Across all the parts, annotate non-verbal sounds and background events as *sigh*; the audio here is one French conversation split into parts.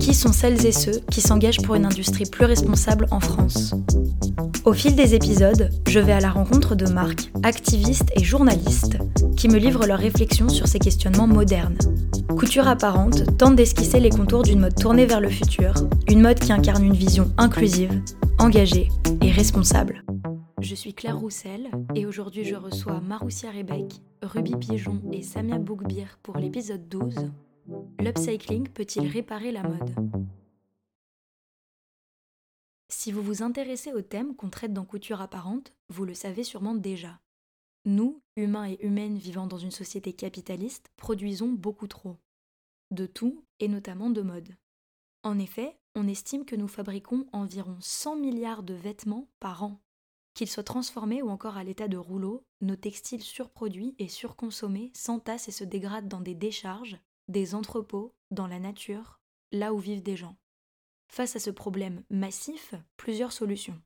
Qui sont celles et ceux qui s'engagent pour une industrie plus responsable en France Au fil des épisodes, je vais à la rencontre de marques, activistes et journalistes qui me livrent leurs réflexions sur ces questionnements modernes. Couture apparente tente d'esquisser les contours d'une mode tournée vers le futur, une mode qui incarne une vision inclusive, engagée et responsable. Je suis Claire Roussel et aujourd'hui je reçois Maroussia Rebec, Ruby Pigeon et Samia Boukbir pour l'épisode 12. L'upcycling peut-il réparer la mode? Si vous vous intéressez au thème qu'on traite dans Couture apparente, vous le savez sûrement déjà. Nous, humains et humaines vivant dans une société capitaliste, produisons beaucoup trop. De tout, et notamment de mode. En effet, on estime que nous fabriquons environ 100 milliards de vêtements par an. Qu'ils soient transformés ou encore à l'état de rouleau, nos textiles surproduits et surconsommés s'entassent et se dégradent dans des décharges, des entrepôts, dans la nature, là où vivent des gens. Face à ce problème massif, plusieurs solutions.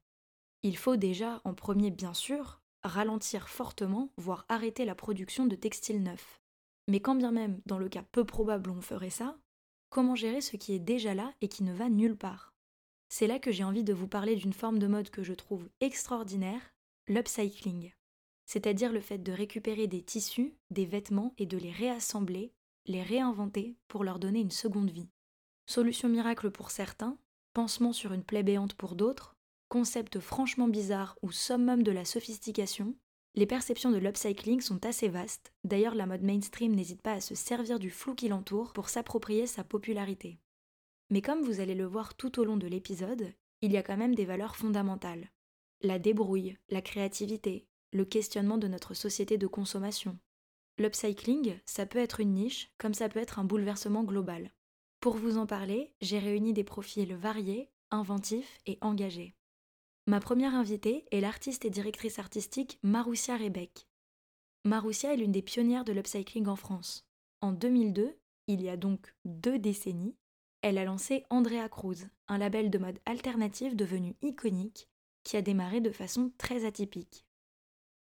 Il faut déjà, en premier bien sûr, ralentir fortement, voire arrêter la production de textiles neufs. Mais quand bien même, dans le cas peu probable on ferait ça, comment gérer ce qui est déjà là et qui ne va nulle part? C'est là que j'ai envie de vous parler d'une forme de mode que je trouve extraordinaire, l'upcycling. C'est-à-dire le fait de récupérer des tissus, des vêtements et de les réassembler, les réinventer pour leur donner une seconde vie. Solution miracle pour certains, pansement sur une plaie béante pour d'autres, concept franchement bizarre ou summum de la sophistication, les perceptions de l'upcycling sont assez vastes, d'ailleurs la mode mainstream n'hésite pas à se servir du flou qui l'entoure pour s'approprier sa popularité. Mais comme vous allez le voir tout au long de l'épisode, il y a quand même des valeurs fondamentales. La débrouille, la créativité, le questionnement de notre société de consommation. L'upcycling, ça peut être une niche, comme ça peut être un bouleversement global. Pour vous en parler, j'ai réuni des profils variés, inventifs et engagés. Ma première invitée est l'artiste et directrice artistique Maroussia Rebec. Maroussia est l'une des pionnières de l'upcycling en France. En 2002, il y a donc deux décennies, elle a lancé Andrea Cruz, un label de mode alternatif devenu iconique, qui a démarré de façon très atypique.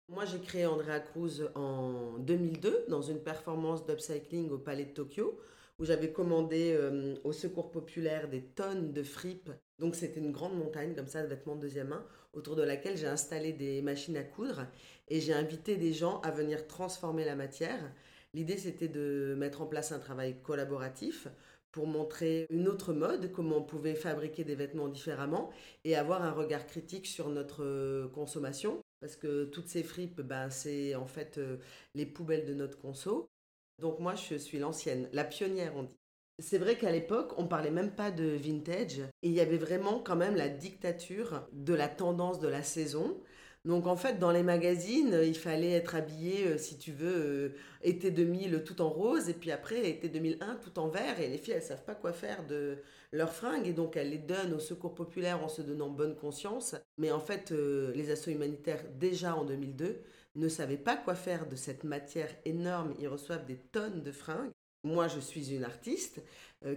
Moi, j'ai créé Andrea Cruz en 2002 dans une performance d'upcycling au Palais de Tokyo, où j'avais commandé euh, au Secours Populaire des tonnes de fripes. Donc, c'était une grande montagne comme ça de vêtements de deuxième main, autour de laquelle j'ai installé des machines à coudre et j'ai invité des gens à venir transformer la matière. L'idée, c'était de mettre en place un travail collaboratif pour montrer une autre mode, comment on pouvait fabriquer des vêtements différemment et avoir un regard critique sur notre euh, consommation. Parce que toutes ces fripes, ben, c'est en fait euh, les poubelles de notre conso. Donc moi, je suis l'ancienne, la pionnière, on dit. C'est vrai qu'à l'époque, on parlait même pas de vintage et il y avait vraiment quand même la dictature de la tendance de la saison. Donc en fait, dans les magazines, il fallait être habillé, euh, si tu veux, euh, été 2000 tout en rose, et puis après été 2001 tout en vert, et les filles, elles savent pas quoi faire de leurs fringues, et donc elles les donnent au secours populaire en se donnant bonne conscience. Mais en fait, euh, les assauts humanitaires, déjà en 2002, ne savaient pas quoi faire de cette matière énorme. Ils reçoivent des tonnes de fringues. Moi, je suis une artiste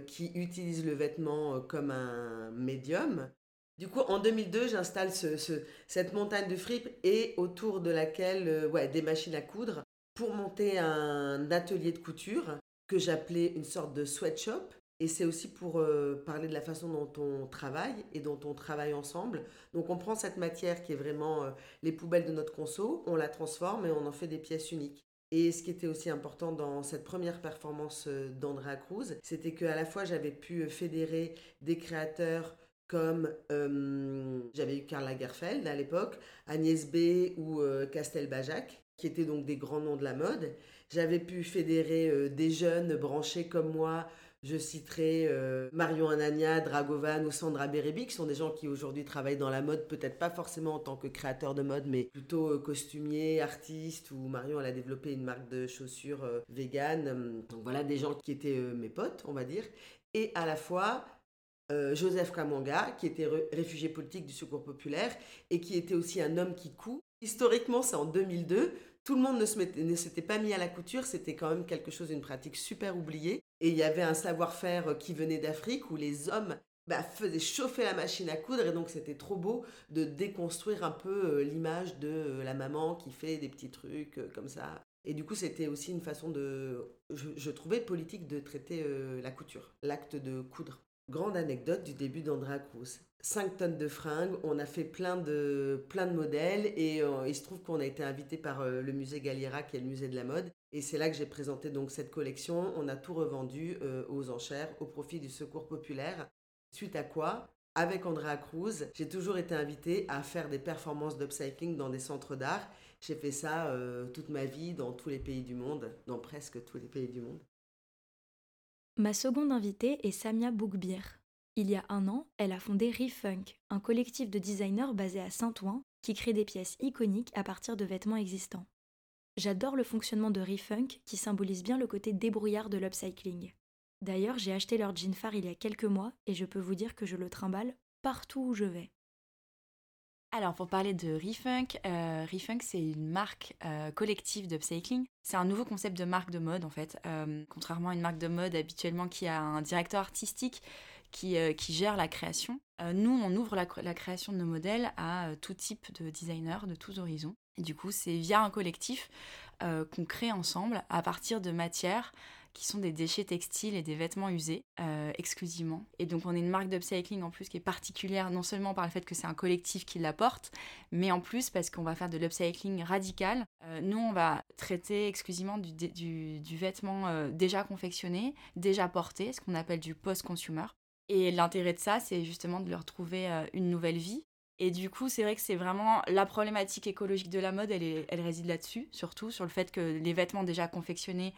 qui utilise le vêtement comme un médium du coup, en 2002, j'installe cette montagne de fripes et autour de laquelle, euh, ouais, des machines à coudre pour monter un atelier de couture que j'appelais une sorte de sweatshop. Et c'est aussi pour euh, parler de la façon dont on travaille et dont on travaille ensemble. Donc on prend cette matière qui est vraiment euh, les poubelles de notre conso, on la transforme et on en fait des pièces uniques. Et ce qui était aussi important dans cette première performance d'Andrea Cruz, c'était qu'à la fois j'avais pu fédérer des créateurs comme euh, j'avais eu Karl Lagerfeld à l'époque, Agnès B ou euh, Castel Bajac, qui étaient donc des grands noms de la mode. J'avais pu fédérer euh, des jeunes branchés comme moi. Je citerai Marion Anania, Dragovan ou Sandra Berebi, qui sont des gens qui aujourd'hui travaillent dans la mode, peut-être pas forcément en tant que créateurs de mode, mais plutôt costumiers, artistes, ou Marion, elle a développé une marque de chaussures vegan. Donc voilà, des gens qui étaient mes potes, on va dire. Et à la fois, Joseph Kamanga, qui était réfugié politique du Secours populaire et qui était aussi un homme qui coud. Historiquement, c'est en 2002. Tout le monde ne s'était pas mis à la couture, c'était quand même quelque chose, une pratique super oubliée. Et il y avait un savoir-faire qui venait d'Afrique où les hommes bah, faisait chauffer la machine à coudre et donc c'était trop beau de déconstruire un peu euh, l'image de euh, la maman qui fait des petits trucs euh, comme ça. Et du coup, c'était aussi une façon de, je, trouvais politique de traiter la couture, l'acte de coudre. Grande anecdote du début d'Andrea Cruz. 5 tonnes de fringues, on a fait plein de, plein de modèles et il se trouve qu'on a été invité par le musée Galliera qui est le musée de la mode et c'est là que j'ai présenté donc cette collection. On a tout revendu aux enchères au profit du secours populaire Suite à quoi, avec Andrea Cruz, j'ai toujours été invitée à faire des performances d'upcycling dans des centres d'art. J'ai fait ça euh, toute ma vie dans tous les pays du monde, dans presque tous les pays du monde. Ma seconde invitée est Samia Boukbir. Il y a un an, elle a fondé Refunk, un collectif de designers basé à Saint-Ouen qui crée des pièces iconiques à partir de vêtements existants. J'adore le fonctionnement de Refunk qui symbolise bien le côté débrouillard de l'upcycling. D'ailleurs, j'ai acheté leur jean phare il y a quelques mois et je peux vous dire que je le trimballe partout où je vais. Alors pour parler de Refunk, euh, Refunk c'est une marque euh, collective d'upcycling. C'est un nouveau concept de marque de mode en fait. Euh, contrairement à une marque de mode habituellement qui a un directeur artistique qui, qui gère la création, nous on ouvre la, création de nos modèles à tout type de designers de tous horizons. Du coup c'est via un collectif qu'on crée ensemble à partir de matières qui sont des déchets textiles et des vêtements usés euh, exclusivement. Et donc on est une marque d'upcycling en plus qui est particulière non seulement par le fait que c'est un collectif qui l'apporte, mais en plus parce qu'on va faire de l'upcycling radical. Euh, nous on va traiter exclusivement du, du, vêtement euh, déjà confectionné, déjà porté, ce qu'on appelle du post-consumer. Et l'intérêt de ça, c'est justement de leur trouver une nouvelle vie. Et du coup, c'est vrai que c'est vraiment la problématique écologique de la mode, elle, elle réside là-dessus, surtout sur le fait que les vêtements déjà confectionnés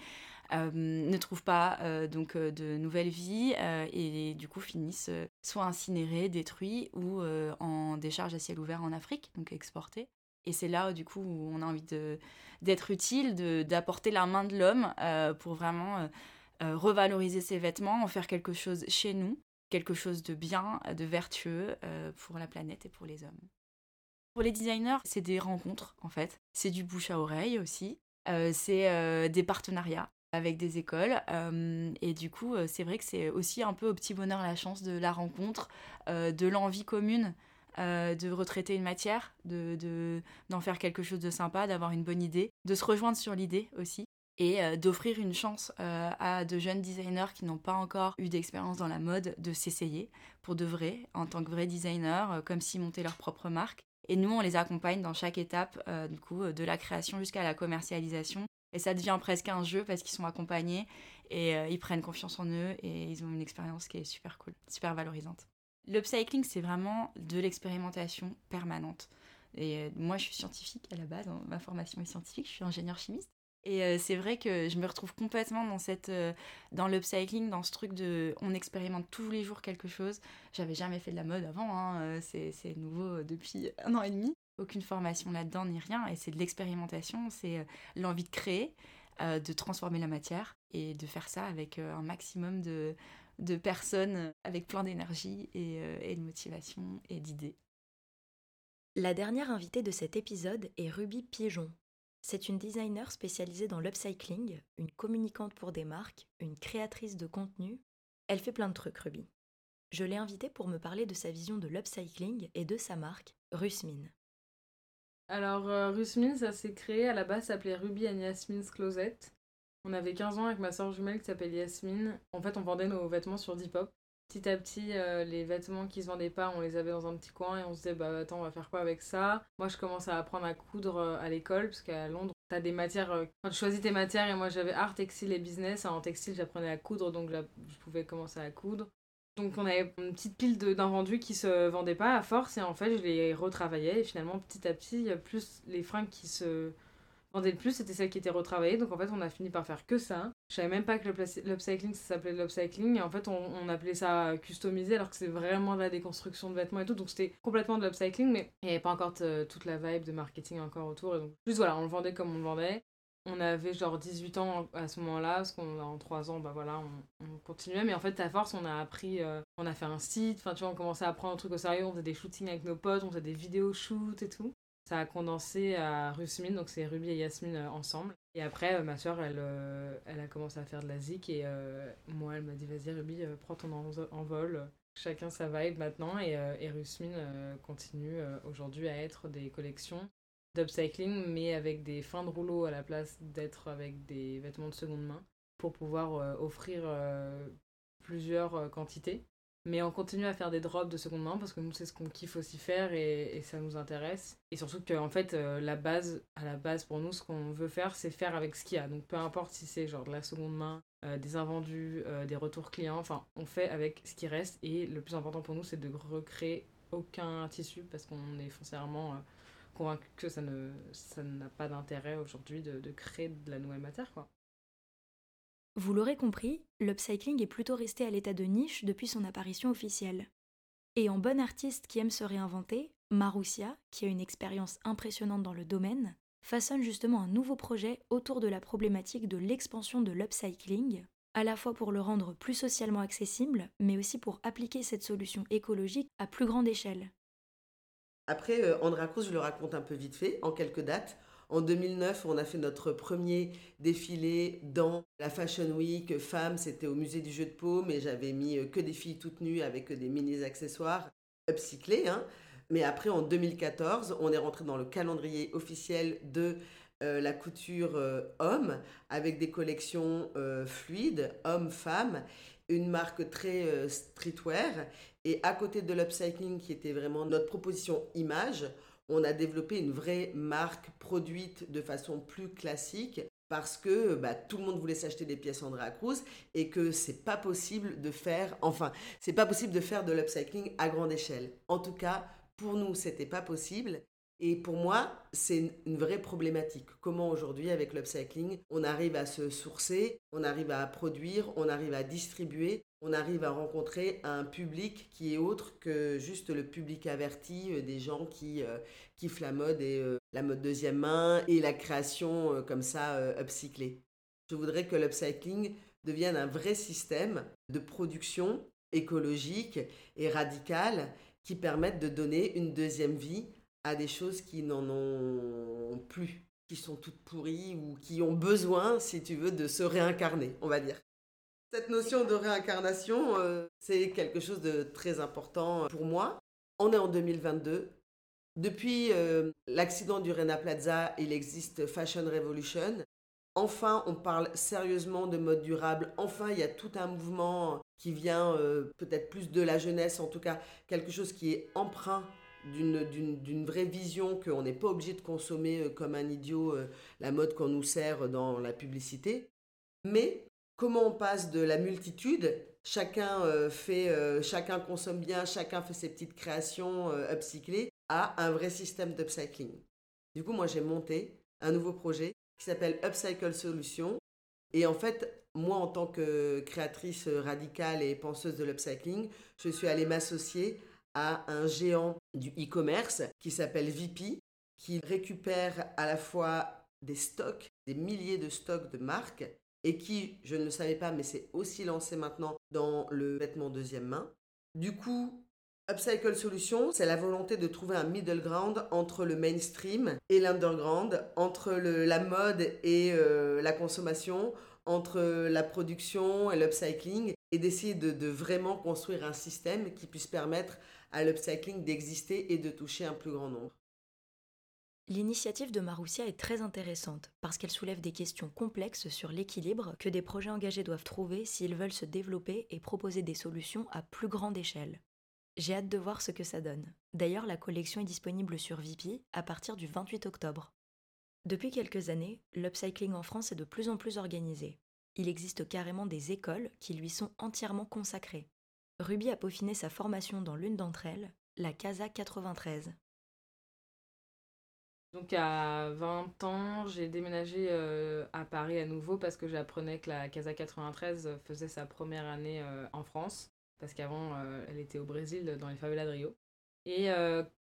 ne trouvent pas euh, donc euh, de nouvelles vies et du coup finissent soit incinérés, détruits ou en décharge à ciel ouvert en Afrique, donc exportés. Et c'est là, du coup, où on a envie d'être utile, d'apporter la main de l'homme pour vraiment revaloriser ses vêtements, en faire quelque chose chez nous, quelque chose de bien, de vertueux pour la planète et pour les hommes. Pour les designers, c'est des rencontres, en fait. C'est du bouche à oreille aussi. c'est des partenariats avec des écoles. Euh, et du coup, euh, c'est vrai que c'est aussi un peu au petit bonheur la chance de la rencontre, euh, de l'envie commune de retraiter une matière, de, d'en faire quelque chose de sympa, d'avoir une bonne idée, de se rejoindre sur l'idée aussi. Et d'offrir une chance à de jeunes designers qui n'ont pas encore eu d'expérience dans la mode de s'essayer pour de vrai, en tant que vrais designers, comme s'ils montaient leur propre marque. Et nous, on les accompagne dans chaque étape, du coup, de la création jusqu'à la commercialisation et ça devient presque un jeu parce qu'ils sont accompagnés et euh, ils prennent confiance en eux et ils ont une expérience qui est super cool, super valorisante. L'upcycling, c'est vraiment de l'expérimentation permanente. Et euh, moi, je suis scientifique à la base, hein, ma formation est scientifique, je suis ingénieur chimiste. Et euh, c'est vrai que je me retrouve complètement dans cette, dans l'upcycling, dans ce truc de, on expérimente tous les jours quelque chose. J'avais jamais fait de la mode avant, hein, c'est nouveau depuis un an et demi aucune formation là-dedans ni rien, et c'est de l'expérimentation, c'est euh, l'envie de créer, euh, de transformer la matière et de faire ça avec euh, un maximum de, de personnes avec plein d'énergie et, et de motivation et d'idées. La dernière invitée de cet épisode est Ruby Pigeon. C'est une designer spécialisée dans l'upcycling, une communicante pour des marques, une créatrice de contenu. Elle fait plein de trucs, Ruby. Je l'ai invitée pour me parler de sa vision de l'upcycling et de sa marque, Rusmin. Alors, euh, Rusmin, ça s'est créé, à la base, ça s'appelait Ruby and Yasmin's Closet. On avait 15 ans avec ma soeur jumelle qui s'appelle Yasmine. En fait, on vendait nos vêtements sur Depop. Petit à petit, euh, les vêtements qui se vendaient pas, on les avait dans un petit coin et on se disait, bah attends, on va faire quoi avec ça? Moi, je commence à apprendre à coudre euh, à l'école, parce qu'à Londres, t'as des matières. quand tu choisis tes matières, et moi j'avais art, textile et business. En textile, j'apprenais à coudre, donc je pouvais commencer à coudre. Donc on avait une petite pile d'invendus qui se vendaient pas à force et en fait je les retravaillais et finalement petit à petit plus les fringues qui se vendaient le plus c'était celles qui étaient retravaillées. Donc en fait on a fini par faire que ça. Je savais même pas que l'upcycling ça s'appelait l'upcycling et en fait on, appelait ça customisé alors que c'est vraiment de la déconstruction de vêtements et tout. Donc c'était complètement de l'upcycling mais il n'y avait pas encore toute la vibe de marketing encore autour et donc juste voilà on le vendait comme on le vendait on avait genre 18 ans à ce moment-là, parce qu'en 3 ans, bah voilà, on, on, continuait. Mais en fait, à force, on a appris, euh, on a fait un site, enfin, tu vois, on commençait à prendre un truc au sérieux, on faisait des shootings avec nos potes, on faisait des vidéos shoot et tout. Ça a condensé à Rusmine, donc c'est Ruby et Yasmine euh, ensemble. Et après, euh, ma soeur, elle, elle a commencé à faire de la zik et moi, elle m'a dit, vas-y Ruby, prends ton envol. Chacun sa vibe maintenant et, et Rusmine continue aujourd'hui à être des collections d'upcycling, mais avec des fins de rouleau à la place d'être avec des vêtements de seconde main, pour pouvoir euh, offrir euh, plusieurs euh, quantités. Mais on continue à faire des drops de seconde main parce que nous, c'est ce qu'on kiffe aussi faire et, et, ça nous intéresse. Et surtout que, en fait, la base, à la base, pour nous, ce qu'on veut faire, c'est faire avec ce qu'il y a. Donc, peu importe si c'est genre de la seconde main, des invendus, des retours clients, enfin, on fait avec ce qui reste. Et le plus important pour nous, c'est de recréer aucun tissu parce qu'on est foncièrement convaincu que ça ne n'a pas d'intérêt aujourd'hui de, créer de la nouvelle matière. Vous l'aurez compris, l'upcycling est plutôt resté à l'état de niche depuis son apparition officielle. Et en bon artiste qui aime se réinventer, Marussia, qui a une expérience impressionnante dans le domaine, façonne justement un nouveau projet autour de la problématique de l'expansion de l'upcycling, à la fois pour le rendre plus socialement accessible, mais aussi pour appliquer cette solution écologique à plus grande échelle. Après, euh, Andrea Cruz, je le raconte un peu vite fait, en quelques dates. En 2009, on a fait notre premier défilé dans la Fashion Week Femmes. C'était au musée du jeu de paume et j'avais mis euh, que des filles toutes nues avec des mini accessoires upcyclés. Hein. Mais après, en 2014, on est rentré dans le calendrier officiel de euh, la couture homme avec des collections fluides, hommes-femmes, une marque très streetwear et à côté de l'upcycling, qui était vraiment notre proposition image, on a développé une vraie marque produite de façon plus classique parce que bah, tout le monde voulait s'acheter des pièces Andrea Cruz et que c'est pas possible de faire, enfin, c'est pas possible de faire de l'upcycling à grande échelle. En tout cas, pour nous, c'était pas possible. Et pour moi, c'est une vraie problématique. Comment aujourd'hui, avec l'upcycling, on arrive à se sourcer, on arrive à produire, on arrive à distribuer, on arrive à rencontrer un public qui est autre que juste le public averti euh, des gens qui euh, kiffent la mode et euh, la mode deuxième main et la création comme ça upcyclée. Je voudrais que l'upcycling devienne un vrai système de production écologique et radical qui permette de donner une deuxième vie à des choses qui n'en ont plus, qui sont toutes pourries ou qui ont besoin, si tu veux, de se réincarner, on va dire. Cette notion de réincarnation, euh, c'est quelque chose de très important pour moi. On est en 2022. Depuis euh, l'accident du Rena Plaza, il existe Fashion Revolution. Enfin, on parle sérieusement de mode durable. Enfin, il y a tout un mouvement qui vient euh, peut-être plus de la jeunesse, en tout cas quelque chose qui est emprunt d'une vraie vision qu'on n'est pas obligé de consommer euh, comme un idiot euh, la mode qu'on nous sert dans la publicité. Mais comment on passe de la multitude, chacun, euh, fait, chacun consomme bien, chacun fait ses petites créations upcyclées, à un vrai système d'upcycling. Du coup, moi, j'ai monté un nouveau projet qui s'appelle Upcycle Solutions. Et en fait, moi, en tant que créatrice radicale et penseuse de l'upcycling, je suis allée m'associer à un géant du e-commerce qui s'appelle VP, qui récupère à la fois des stocks, des milliers de stocks de marques, et qui, je ne le savais pas, mais c'est aussi lancé maintenant dans le vêtement deuxième main. Du coup, Upcycle Solutions, c'est la volonté de trouver un middle ground entre le mainstream et l'underground, entre la mode et euh, la consommation, entre la production et l'upcycling, et d'essayer de, vraiment construire un système qui puisse permettre à l'upcycling d'exister et de toucher un plus grand nombre. L'initiative de Marussia est très intéressante parce qu'elle soulève des questions complexes sur l'équilibre que des projets engagés doivent trouver s'ils veulent se développer et proposer des solutions à plus grande échelle. J'ai hâte de voir ce que ça donne. D'ailleurs, la collection est disponible sur Vipi à partir du 28 octobre. Depuis quelques années, l'upcycling en France est de plus en plus organisé. Il existe carrément des écoles qui lui sont entièrement consacrées. Ruby a peaufiné sa formation dans l'une d'entre elles, la CASA 93. Donc à 20 ans, j'ai déménagé euh, à Paris à nouveau parce que j'apprenais que la Casa 93 faisait sa première année euh, en France. Parce qu'avant, euh, elle était au Brésil, dans les favelas de Rio. Et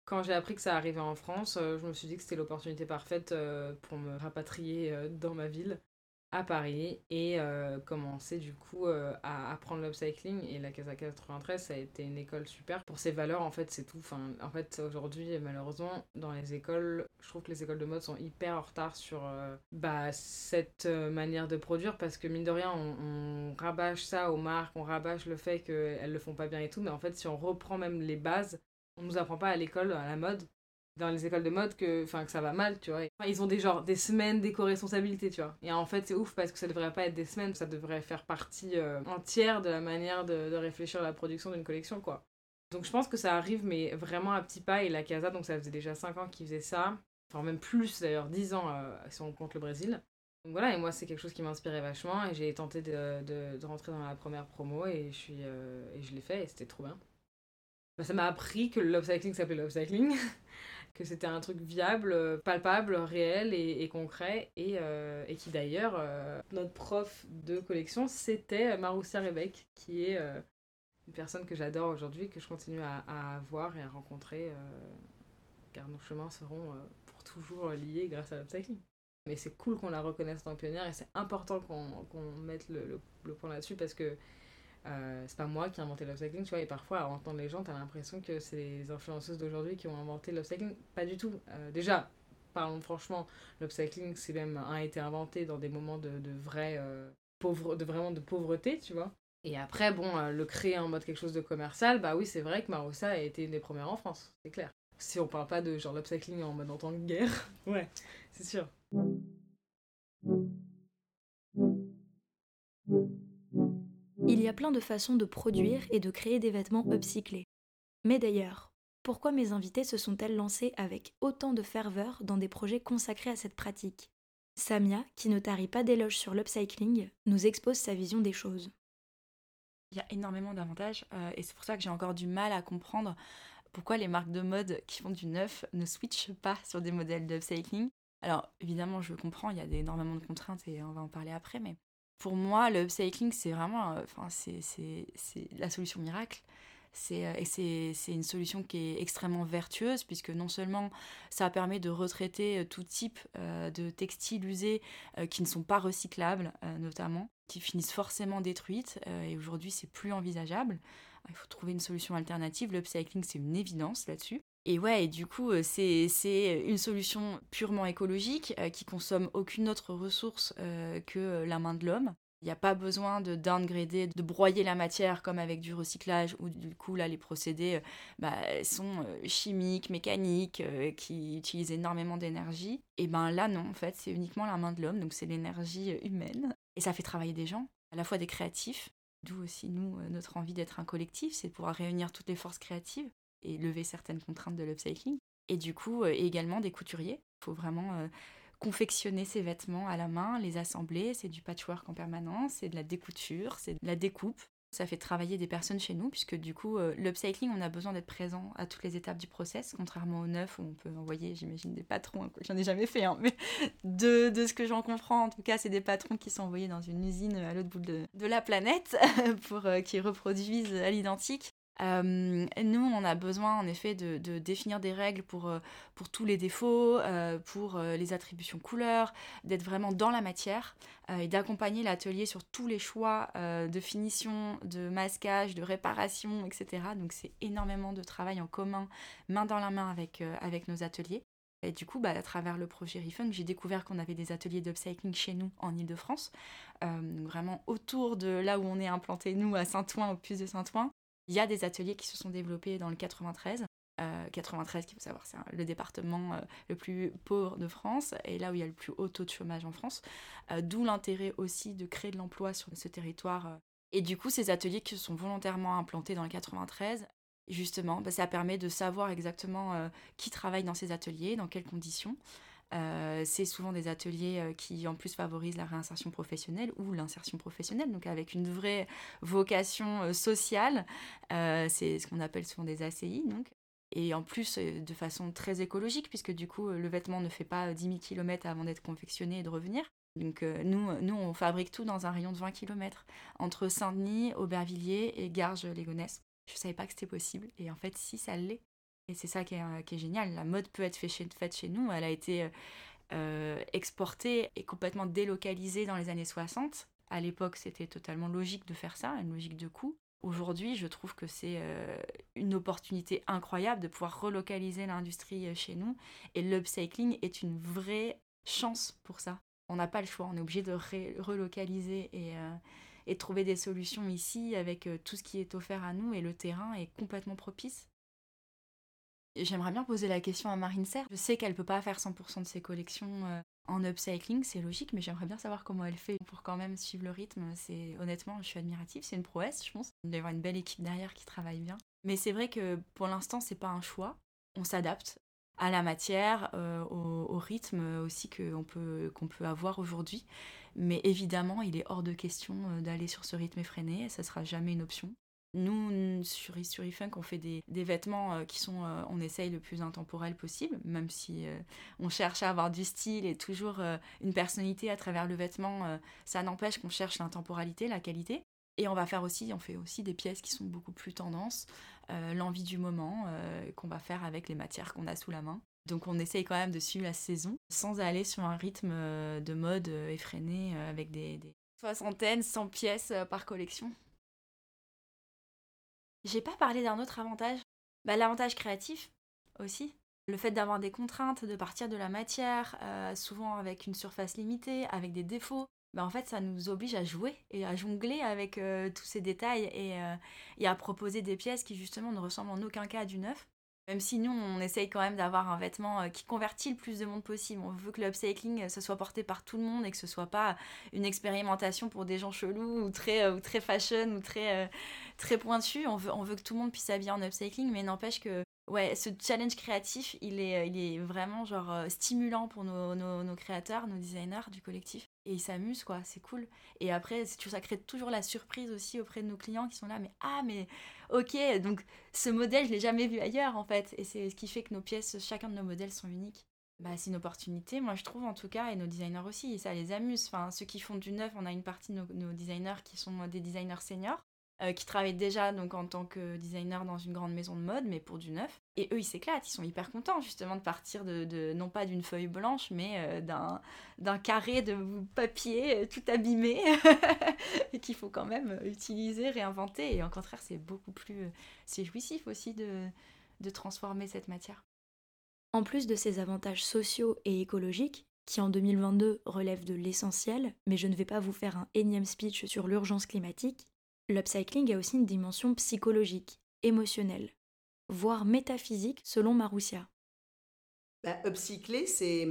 quand j'ai appris que ça arrivait en France, je me suis dit que c'était l'opportunité parfaite pour me rapatrier dans ma ville à Paris et euh, commencer du coup euh, à apprendre l'upcycling. Et la Casa 93 ça a été une école super. Pour ses valeurs en fait c'est tout. En fait aujourd'hui malheureusement dans les écoles je trouve que les écoles de mode sont hyper en retard sur euh, bah, cette manière de produire parce que mine de rien on, on, rabâche ça aux marques on rabâche le fait qu'elles le font pas bien et tout. Mais en fait si on reprend même les bases on nous apprend pas à l'école à la mode dans les écoles de mode que, que ça va mal, tu vois. Ils ont des, genre, des semaines d'éco-responsabilité, tu vois. Et en fait, c'est ouf parce que ça devrait pas être des semaines, ça devrait faire partie euh, entière de la manière de, de réfléchir à la production d'une collection, quoi. Donc je pense que ça arrive, mais vraiment à petits pas. Et la Casa, donc ça faisait déjà 5 ans qu'ils faisaient ça. Enfin, même plus d'ailleurs, 10 ans euh, si on compte le Brésil. Donc voilà, et moi c'est quelque chose qui m'inspirait vachement. Et j'ai tenté de, de, rentrer dans la première promo et je, suis, euh, et je l'ai fait et c'était trop bien. Bah, ça m'a appris que le l'upcycling s'appelait l'upcycling. *laughs* que c'était un truc viable, euh, palpable, réel et, concret, et, euh, et qui d'ailleurs, euh, notre prof de collection, c'était Maroussia Rebec, qui est une personne que j'adore aujourd'hui, que je continue à, voir et à rencontrer, car nos chemins seront pour toujours liés grâce à l'upcycling. Mais c'est cool qu'on la reconnaisse en pionnière et c'est important qu'on mette le point là-dessus parce que euh, c'est pas moi qui ai inventé l'upcycling, tu vois, et parfois à entendre les gens, t'as l'impression que c'est les influenceuses d'aujourd'hui qui ont inventé l'upcycling. Pas du tout. Euh, déjà, parlons franchement, l'upcycling, c'est même a été inventé dans des moments de, de vrai euh, de vraiment de pauvreté, tu vois. Et après, bon, le créer en mode quelque chose de commercial, bah oui, c'est vrai que Marossa a été une des premières en France, c'est clair. Si on parle pas de genre l'upcycling en mode en temps de guerre, *laughs* ouais, c'est sûr. Il y a plein de façons de produire et de créer des vêtements upcyclés. Mais d'ailleurs, pourquoi mes invités se sont-elles lancées avec autant de ferveur dans des projets consacrés à cette pratique? Samia, qui ne tarit pas d'éloges sur l'upcycling, nous expose sa vision des choses. Il y a énormément d'avantages euh, et c'est pour ça que j'ai encore du mal à comprendre pourquoi les marques de mode qui font du neuf ne switchent pas sur des modèles d'upcycling. Alors évidemment, je comprends, il y a énormément de contraintes et on va en parler après, mais pour moi, le upcycling, c'est vraiment euh, enfin, c'est, la solution miracle. C'est, euh, c'est, une solution qui est extrêmement vertueuse, puisque non seulement ça permet de retraiter euh, tout type de textiles usés qui ne sont pas recyclables, notamment, qui finissent forcément détruites, et aujourd'hui, c'est plus envisageable. Il faut trouver une solution alternative. Le upcycling, c'est une évidence là-dessus. Et ouais, et du coup, euh, c'est une solution purement écologique euh, qui consomme aucune autre ressource euh, que la main de l'homme. Il n'y a pas besoin de downgrader, de broyer la matière comme avec du recyclage, où du coup, là, les procédés bah, sont chimiques, mécaniques, qui utilisent énormément d'énergie. Et ben là, non, en fait, c'est uniquement la main de l'homme, donc c'est l'énergie humaine. Et ça fait travailler des gens, à la fois des créatifs, d'où aussi, nous, notre envie d'être un collectif, c'est de pouvoir réunir toutes les forces créatives et lever certaines contraintes de l'upcycling. Et du coup, euh, également des couturiers. Il faut vraiment euh, confectionner ces vêtements à la main, les assembler. C'est du patchwork en permanence, c'est de la découture, c'est de la découpe. Ça fait travailler des personnes chez nous, puisque du coup, euh, l'upcycling, on a besoin d'être présent à toutes les étapes du process, contrairement au neuf où on peut envoyer, j'imagine, des patrons, hein, j'en ai jamais fait, hein, mais *laughs* de, de, ce que j'en comprends, en tout cas, c'est des patrons qui sont envoyés dans une usine à l'autre bout de, la planète *laughs* pour qui reproduisent à l'identique. Euh, nous, on a besoin en effet de, définir des règles pour, euh, tous les défauts, euh, pour les attributions couleurs, d'être vraiment dans la matière et d'accompagner l'atelier sur tous les choix de finition, de masquage, de réparation, etc. Donc c'est énormément de travail en commun, main dans la main avec, nos ateliers. Et du coup, bah, à travers le projet Refunk, j'ai découvert qu'on avait des ateliers d'upcycling chez nous en Ile-de-France, vraiment autour de là où on est implanté, nous, à Saint-Ouen, au puce de Saint-Ouen. Il y a des ateliers qui se sont développés dans le 93. 93, qu'il faut savoir, c'est le département euh, le plus pauvre de France et là où il y a le plus haut taux de chômage en France. Euh, d'où l'intérêt aussi de créer de l'emploi sur ce territoire. Euh. Et du coup, ces ateliers qui sont volontairement implantés dans le 93, justement, bah, ça permet de savoir exactement qui travaille dans ces ateliers, dans quelles conditions. Euh, c'est souvent des ateliers euh, qui en plus favorisent la réinsertion professionnelle ou l'insertion professionnelle, donc avec une vraie vocation euh, sociale. c'est ce qu'on appelle souvent des ACI, donc. Et en plus, de façon très écologique, puisque du coup, le vêtement ne fait pas 10 000 km avant d'être confectionné et de revenir. Donc nous, nous, on fabrique tout dans un rayon de 20 km, entre Saint-Denis, Aubervilliers et Garges-les-Gonesse. Je ne savais pas que c'était possible, et en fait, si, ça l'est. Et c'est ça qui est, génial. La mode peut être faite chez, nous. Elle a été exportée et complètement délocalisée dans les années 60. À l'époque, c'était totalement logique de faire ça, une logique de coût. Aujourd'hui, je trouve que c'est euh, une opportunité incroyable de pouvoir relocaliser l'industrie euh, chez nous. Et l'upcycling est une vraie chance pour ça. On n'a pas le choix, on est obligé de relocaliser euh, et, trouver des solutions ici avec tout ce qui est offert à nous et le terrain est complètement propice. J'aimerais bien poser la question à Marine Serre. Je sais qu'elle ne peut pas faire 100% de ses collections en upcycling, c'est logique, mais j'aimerais bien savoir comment elle fait pour quand même suivre le rythme. C'est honnêtement, je suis admirative, c'est une prouesse, je pense. Il doit y avoir une belle équipe derrière qui travaille bien. Mais c'est vrai que pour l'instant, c'est pas un choix. On s'adapte à la matière, euh, au, rythme aussi qu'on peut, qu'on peut avoir aujourd'hui. Mais évidemment, il est hors de question euh, d'aller sur ce rythme effréné, ça sera jamais une option. Nous, sur, sur eFunk, on fait des, vêtements euh, qui sont, euh, on essaye le plus intemporel possible, même si euh, on cherche à avoir du style et toujours une personnalité à travers le vêtement. ça n'empêche qu'on cherche l'intemporalité, la qualité. Et on va faire aussi, on fait aussi des pièces qui sont beaucoup plus tendance, l'envie du moment, qu'on va faire avec les matières qu'on a sous la main. Donc on essaye quand même de suivre la saison sans aller sur un rythme de mode effréné avec des, des soixantaines, 100 pièces par collection. J'ai pas parlé d'un autre avantage. Bah, L'avantage créatif aussi. Le fait d'avoir des contraintes, de partir de la matière, euh, souvent avec une surface limitée, avec des défauts. Bah, en fait, ça nous oblige à jouer et à jongler avec euh, tous ces détails et, euh, et, à proposer des pièces qui justement ne ressemblent en aucun cas à du neuf. Même si nous, on essaye quand même d'avoir un vêtement euh, qui convertit le plus de monde possible. On veut que l'upcycling, se euh, soit porté par tout le monde et que ce soit pas une expérimentation pour des gens chelous ou très, euh, ou très fashion ou très, très pointu. On veut, on veut que tout le monde puisse s'habiller en upcycling, mais n'empêche que ouais, ce challenge créatif, il est, il est vraiment genre stimulant pour nos, nos, nos créateurs, nos designers du collectif. Et ils s'amusent quoi c'est cool. Et après ça crée toujours la surprise aussi auprès de nos clients qui sont là mais ah mais ok donc ce modèle je l'ai jamais vu ailleurs en fait. Et c'est ce qui fait que nos pièces chacun de nos modèles sont uniques. Bah, c'est une opportunité moi je trouve en tout cas et nos designers aussi ça les amuse. Enfin ceux qui font du neuf on a une partie de nos designers qui sont des designers seniors euh, qui travaillent déjà donc en tant que designer dans une grande maison de mode, mais pour du neuf. Et eux, ils s'éclatent, ils sont hyper contents justement de partir de, non pas d'une feuille blanche, mais euh, d'un carré de papier euh, tout abîmé *laughs* qu'il faut quand même utiliser, réinventer. Et au contraire, c'est beaucoup plus c'est jouissif aussi de, de transformer cette matière. En plus de ces avantages sociaux et écologiques, qui en 2022 relèvent de l'essentiel, mais je ne vais pas vous faire un énième speech sur l'urgence climatique, L'upcycling a aussi une dimension psychologique, émotionnelle, voire métaphysique selon Maroussia. Bah, upcycler, c'est.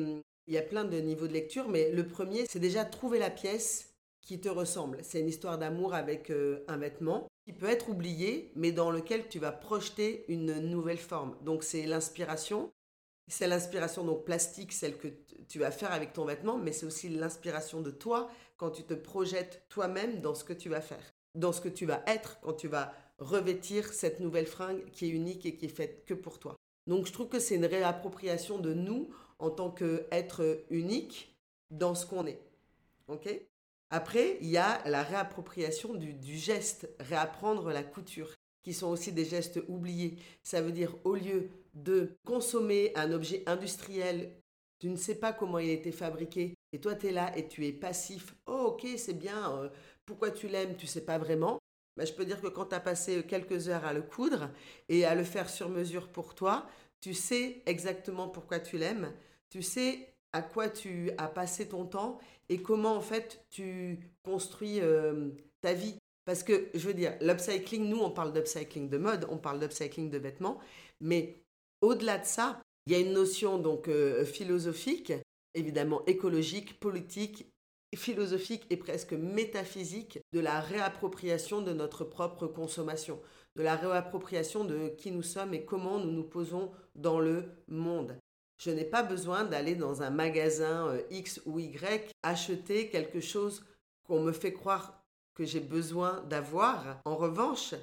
Il y a plein de niveaux de lecture, mais le premier, c'est déjà trouver la pièce qui te ressemble. C'est une histoire d'amour avec euh, un vêtement qui peut être oublié, mais dans lequel tu vas projeter une nouvelle forme. Donc c'est l'inspiration. C'est l'inspiration donc plastique, celle que tu vas faire avec ton vêtement, mais c'est aussi l'inspiration de toi quand tu te projettes toi-même dans ce que tu vas faire dans ce que tu vas être quand tu vas revêtir cette nouvelle fringue qui est unique et qui est faite que pour toi. Donc je trouve que c'est une réappropriation de nous en tant qu'être unique dans ce qu'on est. Après, il y a la réappropriation du, du, geste, réapprendre la couture, qui sont aussi des gestes oubliés. Ça veut dire au lieu de consommer un objet industriel, tu ne sais pas comment il a été fabriqué, et toi tu es là et tu es passif, oh ok c'est bien, euh, pourquoi tu l'aimes, tu sais pas vraiment. Bah, je peux dire que quand tu as passé quelques heures à le coudre et à le faire sur mesure pour toi, tu sais exactement pourquoi tu l'aimes, tu sais à quoi tu as passé ton temps et comment en fait tu construis euh, ta vie. Parce que je veux dire, l'upcycling, nous on parle d'upcycling de mode, on parle d'upcycling de vêtements, mais au-delà de ça, il y a une notion donc euh, philosophique, évidemment écologique, politique philosophique et presque métaphysique de la réappropriation de notre propre consommation, de la réappropriation de qui nous sommes et comment nous nous posons dans le monde. Je n'ai pas besoin d'aller dans un magasin euh, X ou Y acheter quelque chose qu'on me fait croire que j'ai besoin d'avoir. En revanche,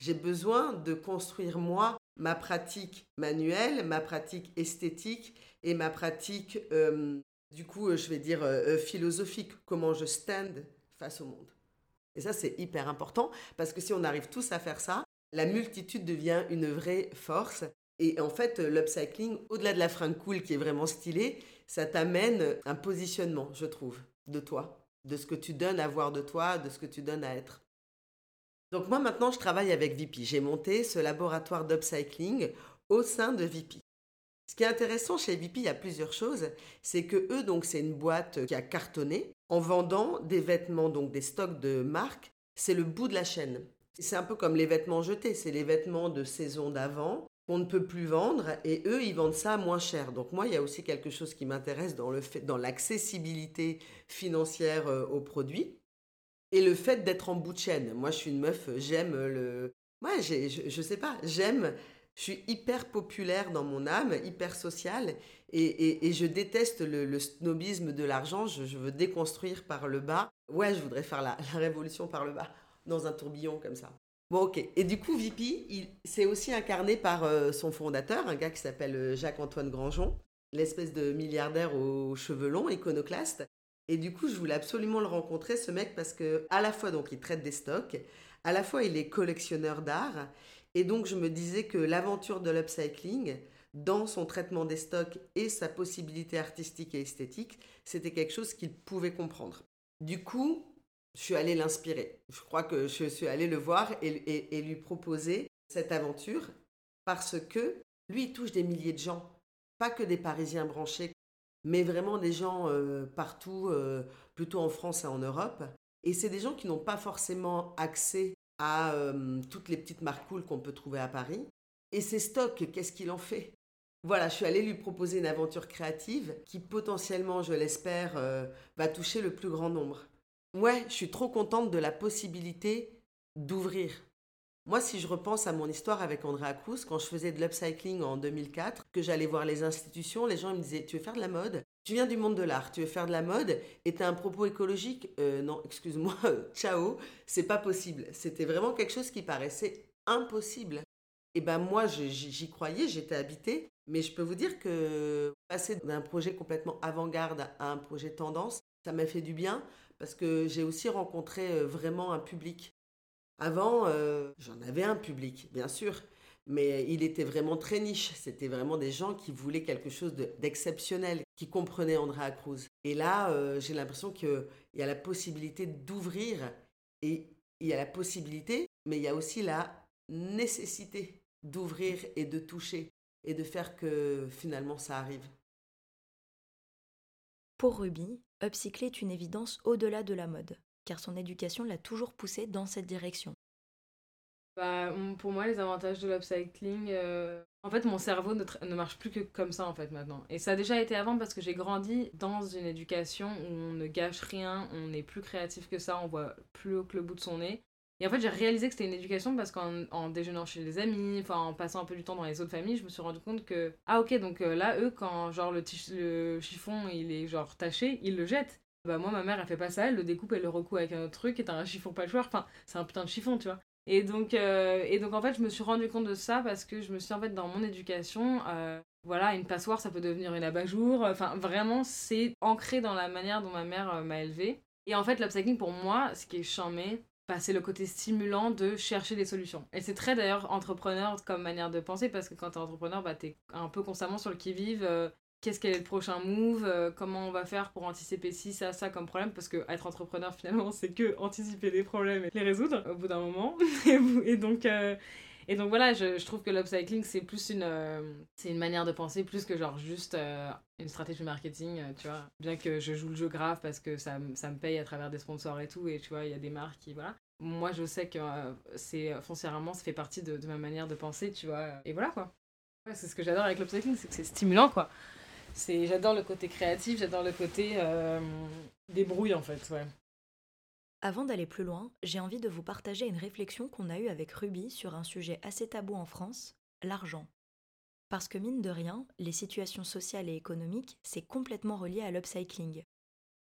j'ai besoin de construire moi ma pratique manuelle, ma pratique esthétique et ma pratique euh, du coup, euh, je vais dire euh, euh, philosophique, comment je stand face au monde. Et ça, c'est hyper important parce que si on arrive tous à faire ça, la multitude devient une vraie force Et en fait, l'upcycling, au-delà de la fringue cool qui est vraiment stylée, ça t'amène un positionnement, je trouve, de toi, de ce que tu donnes à voir de toi, de ce que tu donnes à être. Donc moi maintenant, je travaille avec VP. J'ai monté ce laboratoire d'upcycling au sein de VP. Ce qui est intéressant chez VP, il y a plusieurs choses. C'est que eux, donc, c'est une boîte qui a cartonné en vendant des vêtements, donc des stocks de marques. C'est le bout de la chaîne. C'est un peu comme les vêtements jetés. C'est les vêtements de saison d'avant qu'on ne peut plus vendre et eux, ils vendent ça moins cher. Donc moi, il y a aussi quelque chose qui m'intéresse dans le fait, dans l'accessibilité financière euh, aux produits et le fait d'être en bout de chaîne. Moi, je suis une meuf, j'aime le... Moi, je, je sais pas, j'aime je suis hyper populaire dans mon âme, hyper sociale, et, je déteste le, snobisme de l'argent. Je, veux déconstruire par le bas. Ouais, je voudrais faire *laughs* la, révolution par le bas, dans un tourbillon comme ça. Bon, ok. Et du coup, VP, il s'est aussi incarné par euh, son fondateur, un gars qui s'appelle euh, Jacques-Antoine Grandjean, l'espèce de milliardaire aux cheveux longs, iconoclaste. Et du coup, je voulais absolument le rencontrer, ce mec, parce que à la fois, donc, il traite des stocks, à la fois, il est collectionneur d'art, et donc, je me disais que l'aventure de l'upcycling, dans son traitement des stocks et sa possibilité artistique et esthétique, c'était quelque chose qu'il pouvait comprendre. Du coup, je suis allée l'inspirer. Je crois que je suis allée le voir et, lui proposer cette aventure parce que lui, il touche des milliers de gens, pas que des Parisiens branchés, mais vraiment des gens euh, partout, euh, plutôt en France et en Europe. Et c'est des gens qui n'ont pas forcément accès à euh, toutes les petites marques cool qu'on peut trouver à Paris. Et ces stocks, qu'est-ce qu'il en fait? Voilà, je suis allée lui proposer une aventure créative qui potentiellement, je l'espère, euh, va toucher le plus grand nombre. Ouais, je suis trop contente de la possibilité d'ouvrir. Moi, si je repense à mon histoire avec Andrea Cruz, quand je faisais de l'upcycling en 2004, que j'allais voir les institutions, les gens me disaient Tu veux faire de la mode? Tu viens du monde de l'art, tu veux faire de la mode et tu as un propos écologique euh, Non, excuse-moi, *laughs* ciao, c'est pas possible. C'était vraiment quelque chose qui paraissait impossible. Et ben moi, j'y croyais, j'étais habitée, mais je peux vous dire que passer d'un projet complètement avant-garde à un projet tendance, ça m'a fait du bien parce que j'ai aussi rencontré euh, vraiment un public avant, euh, j'en avais un public, bien sûr, mais il était vraiment très niche. C'était vraiment des gens qui voulaient quelque chose d'exceptionnel, qui comprenaient Andrea Cruz. Et là, euh, j'ai l'impression qu'il y a la possibilité d'ouvrir, et il y a la possibilité, mais il y a aussi la nécessité d'ouvrir et de toucher, et de faire que finalement ça arrive. Pour Ruby, upcycler est une évidence au-delà de la mode car son éducation l'a toujours poussé dans cette direction. Bah, pour moi, les avantages de l'upcycling, euh, en fait, mon cerveau ne, ne, marche plus que comme ça, en fait, maintenant. Et ça a déjà été avant parce que j'ai grandi dans une éducation où on ne gâche rien, on est plus créatif que ça, on voit plus haut que le bout de son nez. Et en fait, j'ai réalisé que c'était une éducation parce qu'en déjeunant chez des amis, enfin, en passant un peu du temps dans les autres familles, je me suis rendu compte que, ah ok, donc euh, là, eux, quand genre le, le chiffon, il est genre taché, ils le jettent. Bah moi ma mère elle fait pas ça, elle le découpe, elle le recoue avec un autre truc et t'as un chiffon patchwork, enfin c'est un putain de chiffon tu vois. Et donc, euh, et donc en fait je me suis rendu compte de ça parce que je me suis en fait dans mon éducation, euh, voilà une passoire ça peut devenir une abat-jour, enfin vraiment c'est ancré dans la manière dont ma mère euh, m'a élevée. Et en fait l'upcycling pour moi ce qui est charmé, bah, c'est le côté stimulant de chercher des solutions. Et c'est très d'ailleurs entrepreneur comme manière de penser parce que quand t'es entrepreneur, bah, t'es un peu constamment sur le qui-vive qu'est-ce qu'est le prochain move, euh, comment on va faire pour anticiper ci, ça, ça comme problème, parce que être entrepreneur *laughs* finalement c'est que anticiper des problèmes et les résoudre au bout d'un moment. *laughs* et donc, euh, et donc voilà, je, trouve que l'upcycling c'est plus une, euh, une manière de penser plus que genre juste une stratégie marketing, tu vois. Bien que je joue le jeu grave parce que ça, ça me paye à travers des sponsors et tout, et tu vois, il y a des marques qui, voilà. Moi je sais que foncièrement, ça fait partie de, de, ma manière de penser, tu vois. Et voilà quoi. c'est ce que j'adore avec l'upcycling, c'est que c'est stimulant quoi c'est j'adore le côté créatif, j'adore le côté euh, débrouille en fait, ouais. Avant d'aller plus loin, j'ai envie de vous partager une réflexion qu'on a eue avec Ruby sur un sujet assez tabou en France, l'argent. Parce que mine de rien, les situations sociales et économiques, c'est complètement relié à l'upcycling.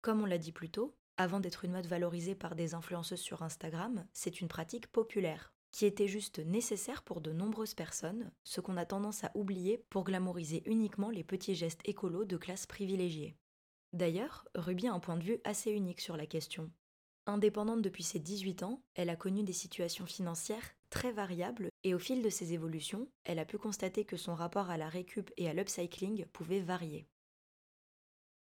Comme on l'a dit plus tôt, avant d'être une mode valorisée par des influenceuses sur Instagram, c'est une pratique populaire qui était juste nécessaire pour de nombreuses personnes, ce qu'on a tendance à oublier pour glamouriser uniquement les petits gestes écolos de classe privilégiée. D'ailleurs, Ruby a un point de vue assez unique sur la question. Indépendante depuis ses 18 ans, elle a connu des situations financières très variable et au fil de ses évolutions, elle a pu constater que son rapport à la récup et à l'upcycling pouvait varier.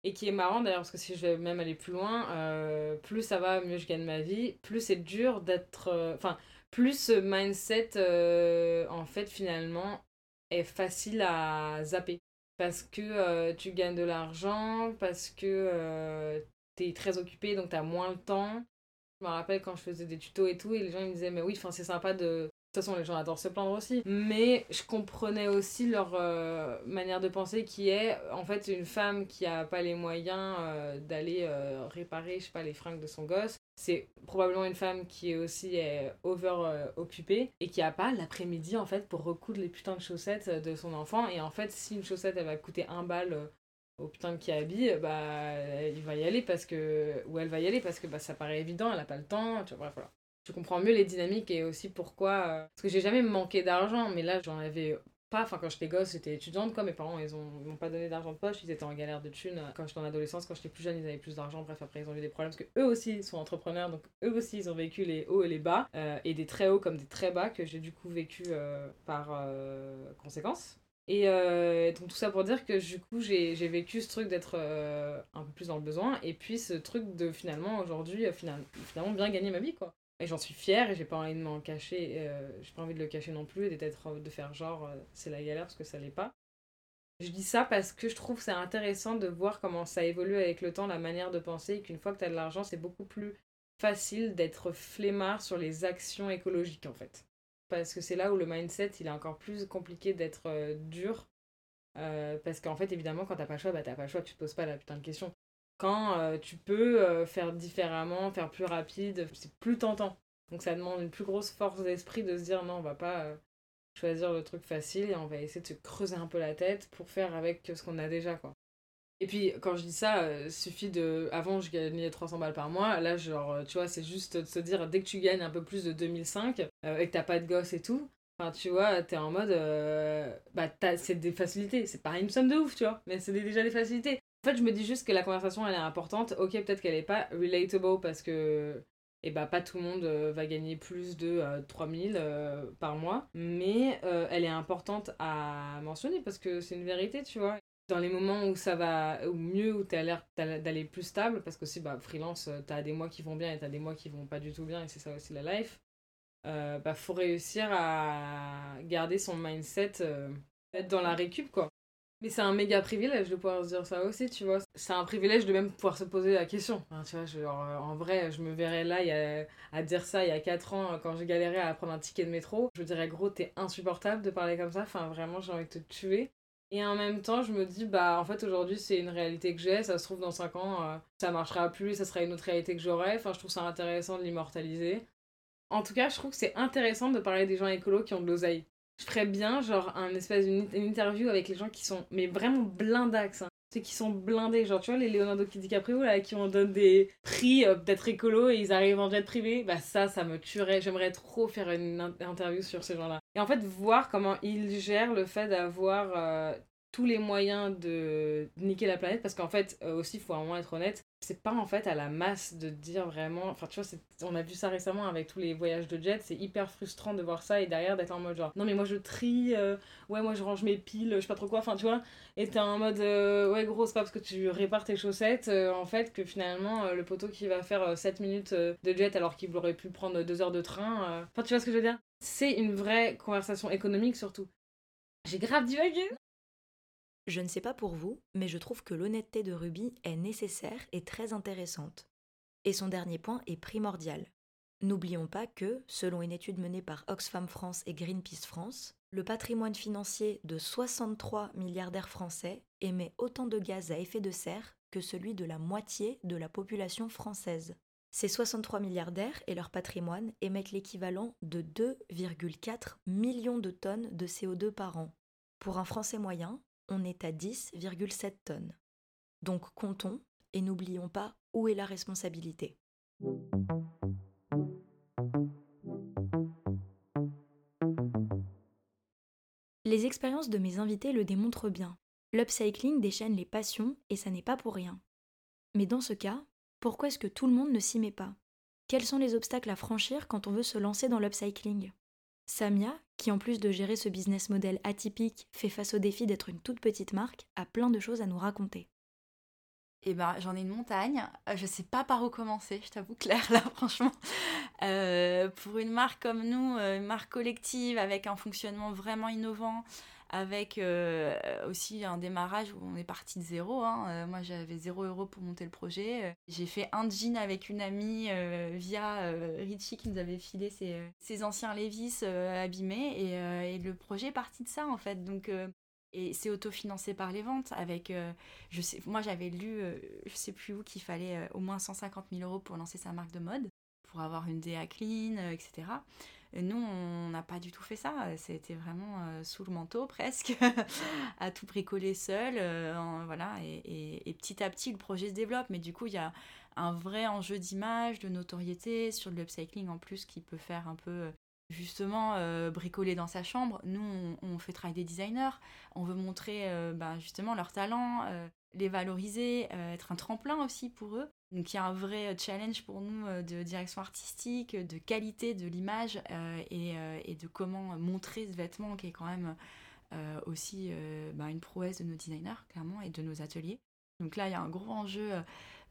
Et qui est marrant d'ailleurs, parce que si je vais même aller plus loin, euh, plus ça va, mieux je gagne ma vie, plus c'est dur d'être. euh, Enfin, plus ce mindset, euh, en fait, finalement, est facile à zapper. Parce que euh, tu gagnes de l'argent, parce que euh, t'es très occupé, donc t'as moins le temps. Je me rappelle quand je faisais des tutos et tout, et les gens ils me disaient, mais oui, c'est sympa de. De toute façon, les gens adorent se plaindre aussi. Mais je comprenais aussi leur euh, manière de penser qui est, en fait, une femme qui a pas les moyens d'aller réparer, je sais pas, les fringues de son gosse. C'est probablement une femme qui est aussi euh, over euh, occupée et qui a pas l'après-midi, en fait, pour recoudre les putains de chaussettes de son enfant. Et en fait, si une chaussette, elle va coûter un bal euh, au putain de qui habille, bah, il va y aller parce que. Ou elle va y aller parce que bah, ça paraît évident, elle a pas le temps, tu vois, voilà je comprends mieux les dynamiques et aussi pourquoi. euh, Parce que j'ai jamais manqué d'argent, mais là j'en avais pas. Enfin, quand j'étais gosse, j'étais étudiante, quoi. Mes parents, ils ont- ils m'ont pas donné d'argent de poche, ils étaient en galère de thunes. Quand j'étais en adolescence, quand j'étais plus jeune, ils avaient plus d'argent. Bref, après, ils ont eu des problèmes parce que eux aussi sont entrepreneurs, donc eux aussi, ils ont vécu les hauts et les bas, euh, et des très hauts comme des très bas que j'ai du coup vécu euh, par euh, conséquence. Et euh, donc tout ça pour dire que du coup j'ai vécu ce truc d'être euh, un peu plus dans le besoin et puis ce truc de finalement aujourd'hui euh, final- finalement bien gagner ma vie quoi. Et j'en suis fière et j'ai pas envie de m'en cacher, euh, j'ai pas envie de le cacher non plus et d'être de faire genre euh, c'est la galère parce que ça l'est pas. Je dis ça parce que je trouve c'est intéressant de voir comment ça évolue avec le temps, la manière de penser, et qu'une fois que tu as de l'argent, c'est beaucoup plus facile d'être flemmard sur les actions écologiques en fait. Parce que c'est là où le mindset il est encore plus compliqué d'être euh, dur. Euh, parce qu'en fait, évidemment, quand t'as pas le choix, bah t'as pas le choix, tu te poses pas la putain de question. Quand euh, tu peux euh, faire différemment, faire plus rapide, c'est plus tentant. Donc ça demande une plus grosse force d'esprit de se dire non, on va pas euh, choisir le truc facile et on va essayer de se creuser un peu la tête pour faire avec ce qu'on a déjà quoi. Et puis quand je dis ça, suffit de avant je gagnais 300 balles par mois, là genre tu vois, c'est juste de se dire dès que tu gagnes un peu plus de 2005 euh, et que t'as pas de gosse et tout, tu vois, t'es en mode. bah, c'est des facilités. C'est pas une somme de ouf, tu vois, mais c'est déjà des facilités. En fait, je me dis juste que la conversation, elle est importante. Ok, peut-être qu'elle est pas relatable parce que. Bah, pas tout le monde euh, va gagner plus de euh, 3000 euh, par mois. Mais euh, elle est importante à mentionner parce que c'est une vérité, tu vois. Dans les moments où ça va, mieux, où t'as l'air t'as- d'aller plus stable, parce que aussi, bah, freelance, euh, t'as des mois qui vont bien et t'as des mois qui vont pas du tout bien, et c'est ça aussi la life bah, faut réussir à garder son mindset, dans la récup, quoi. Mais c'est un méga privilège de pouvoir se dire ça aussi, tu vois. C'est un privilège de même pouvoir se poser la question. Tu vois, euh, en vrai, je me verrais là à dire ça il y a 4 ans, euh, quand j'ai galéré à prendre un ticket de métro. Je me dirais, gros, t'es insupportable de parler comme ça. Enfin, vraiment, j'ai envie de te tuer. Et en même temps, je me dis, bah, en fait, aujourd'hui, c'est une réalité que j'ai. Ça se trouve, dans 5 ans, euh, ça marchera plus, ça sera une autre réalité que j'aurai. Enfin, je trouve ça intéressant de l'immortaliser. En tout cas, je trouve que c'est intéressant de parler des gens écolos qui ont de l'oseille. Je ferais bien, genre, un espèce une interview avec les gens qui sont, mais vraiment blindax. Hein. Ceux qui sont blindés, genre, tu vois, les Leonardo DiCaprio, là, qui on donne des prix euh, d'être écolo et ils arrivent en jet privé, bah ça, ça me tuerait. J'aimerais trop faire une in- interview sur ces gens-là. Et en fait, voir comment ils gèrent le fait d'avoir euh, tous les moyens de niquer la planète, parce qu'en fait, euh, aussi, il faut moment être honnête, c'est pas en fait à la masse de dire vraiment. Enfin, tu vois, on a vu ça récemment avec tous les voyages de jet, c'est hyper frustrant de voir ça et derrière d'être en mode genre, non, mais moi je trie, euh, ouais, moi je range mes piles, je sais pas trop quoi, enfin, tu vois, et t'es en mode, euh, ouais, gros, c'est pas parce que tu répares tes chaussettes, euh, en fait, que finalement, le poteau qui va faire euh, 7 minutes de jet alors qu'il aurait pu prendre 2 heures de train, enfin, tu vois ce que je veux dire? C'est une vraie conversation économique surtout. J'ai grave divagué Je ne sais pas pour vous, mais je trouve que l'honnêteté de Ruby est nécessaire et très intéressante. Et son dernier point est primordial. N'oublions pas que, selon une étude menée par Oxfam France et Greenpeace France, le patrimoine financier de 63 milliardaires français émet autant de gaz à effet de serre que celui de la moitié de la population française. Ces 63 milliardaires et leur patrimoine émettent l'équivalent de 2,4 millions de tonnes de CO2 par an. Pour un Français moyen, on est à 10,7 tonnes. Donc comptons et n'oublions pas où est la responsabilité. Les expériences de mes invités le démontrent bien. L'upcycling déchaîne les passions et ça n'est pas pour rien. Mais dans ce cas, pourquoi est-ce que tout le monde ne s'y met pas? Quels sont les obstacles à franchir quand on veut se lancer dans l'upcycling? Samia, qui en plus de gérer ce business model atypique, fait face au défi d'être une toute petite marque, a plein de choses à nous raconter. Eh ben, j'en ai une montagne. Euh, je sais pas par où commencer, je t'avoue, *laughs* Claire, là, franchement. Euh, pour une marque comme nous, euh, une marque collective avec un fonctionnement vraiment innovant, avec aussi un démarrage où on est parti de zéro. Hein. moi, j'avais zéro euro pour monter le projet. J'ai fait un jean avec une amie via Richie qui nous avait filé ses, anciens Levis abîmés. Et, le projet est parti de ça, en fait. Donc, et c'est autofinancé par les ventes. Avec, euh, moi, j'avais lu, euh, je sais plus où, qu'il fallait euh, au moins 150 000 euros pour lancer sa marque de mode, pour avoir une DA clean, etc. nous, on n'a pas du tout fait ça. C'était vraiment sous le manteau, *laughs* presque, à tout bricoler seul. voilà. Et, et, petit à petit, le projet se développe. Mais du coup, il y a un vrai enjeu d'image, de notoriété sur le upcycling en plus qui peut faire un peu justement euh, bricoler dans sa chambre. Nous, on, fait travailler des designers, on veut montrer euh, bah, justement leurs talents, euh, les valoriser, être un tremplin aussi pour eux. Donc il y a un vrai challenge pour nous de direction artistique, de qualité de l'image et, de comment montrer ce vêtement qui est quand même aussi bah, une prouesse de nos designers, clairement, et de nos ateliers. Donc là, il y a un gros enjeu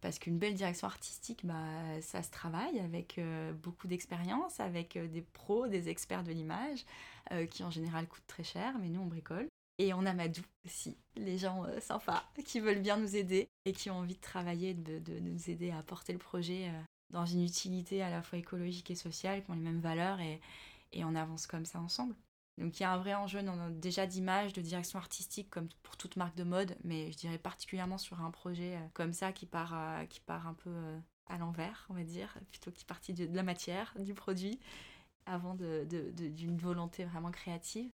parce qu'une belle direction artistique, bah, ça se travaille avec euh, beaucoup d'expérience, avec euh, des pros, des experts de l'image, euh, qui en général coûtent très cher, mais nous on bricole. Et on a Madou aussi, les gens sympas qui veulent bien nous aider et qui ont envie de travailler, de, de nous aider à porter le projet dans une utilité à la fois écologique et sociale, qui ont les mêmes valeurs, et, et on avance comme ça ensemble. Donc il y a un vrai enjeu déjà d'image, de direction artistique, comme pour toute marque de mode, mais je dirais particulièrement sur un projet euh, comme ça qui part, euh, qui part un peu euh, à l'envers, on va dire, plutôt qui partit de, la matière, du produit, avant d'une volonté vraiment créative.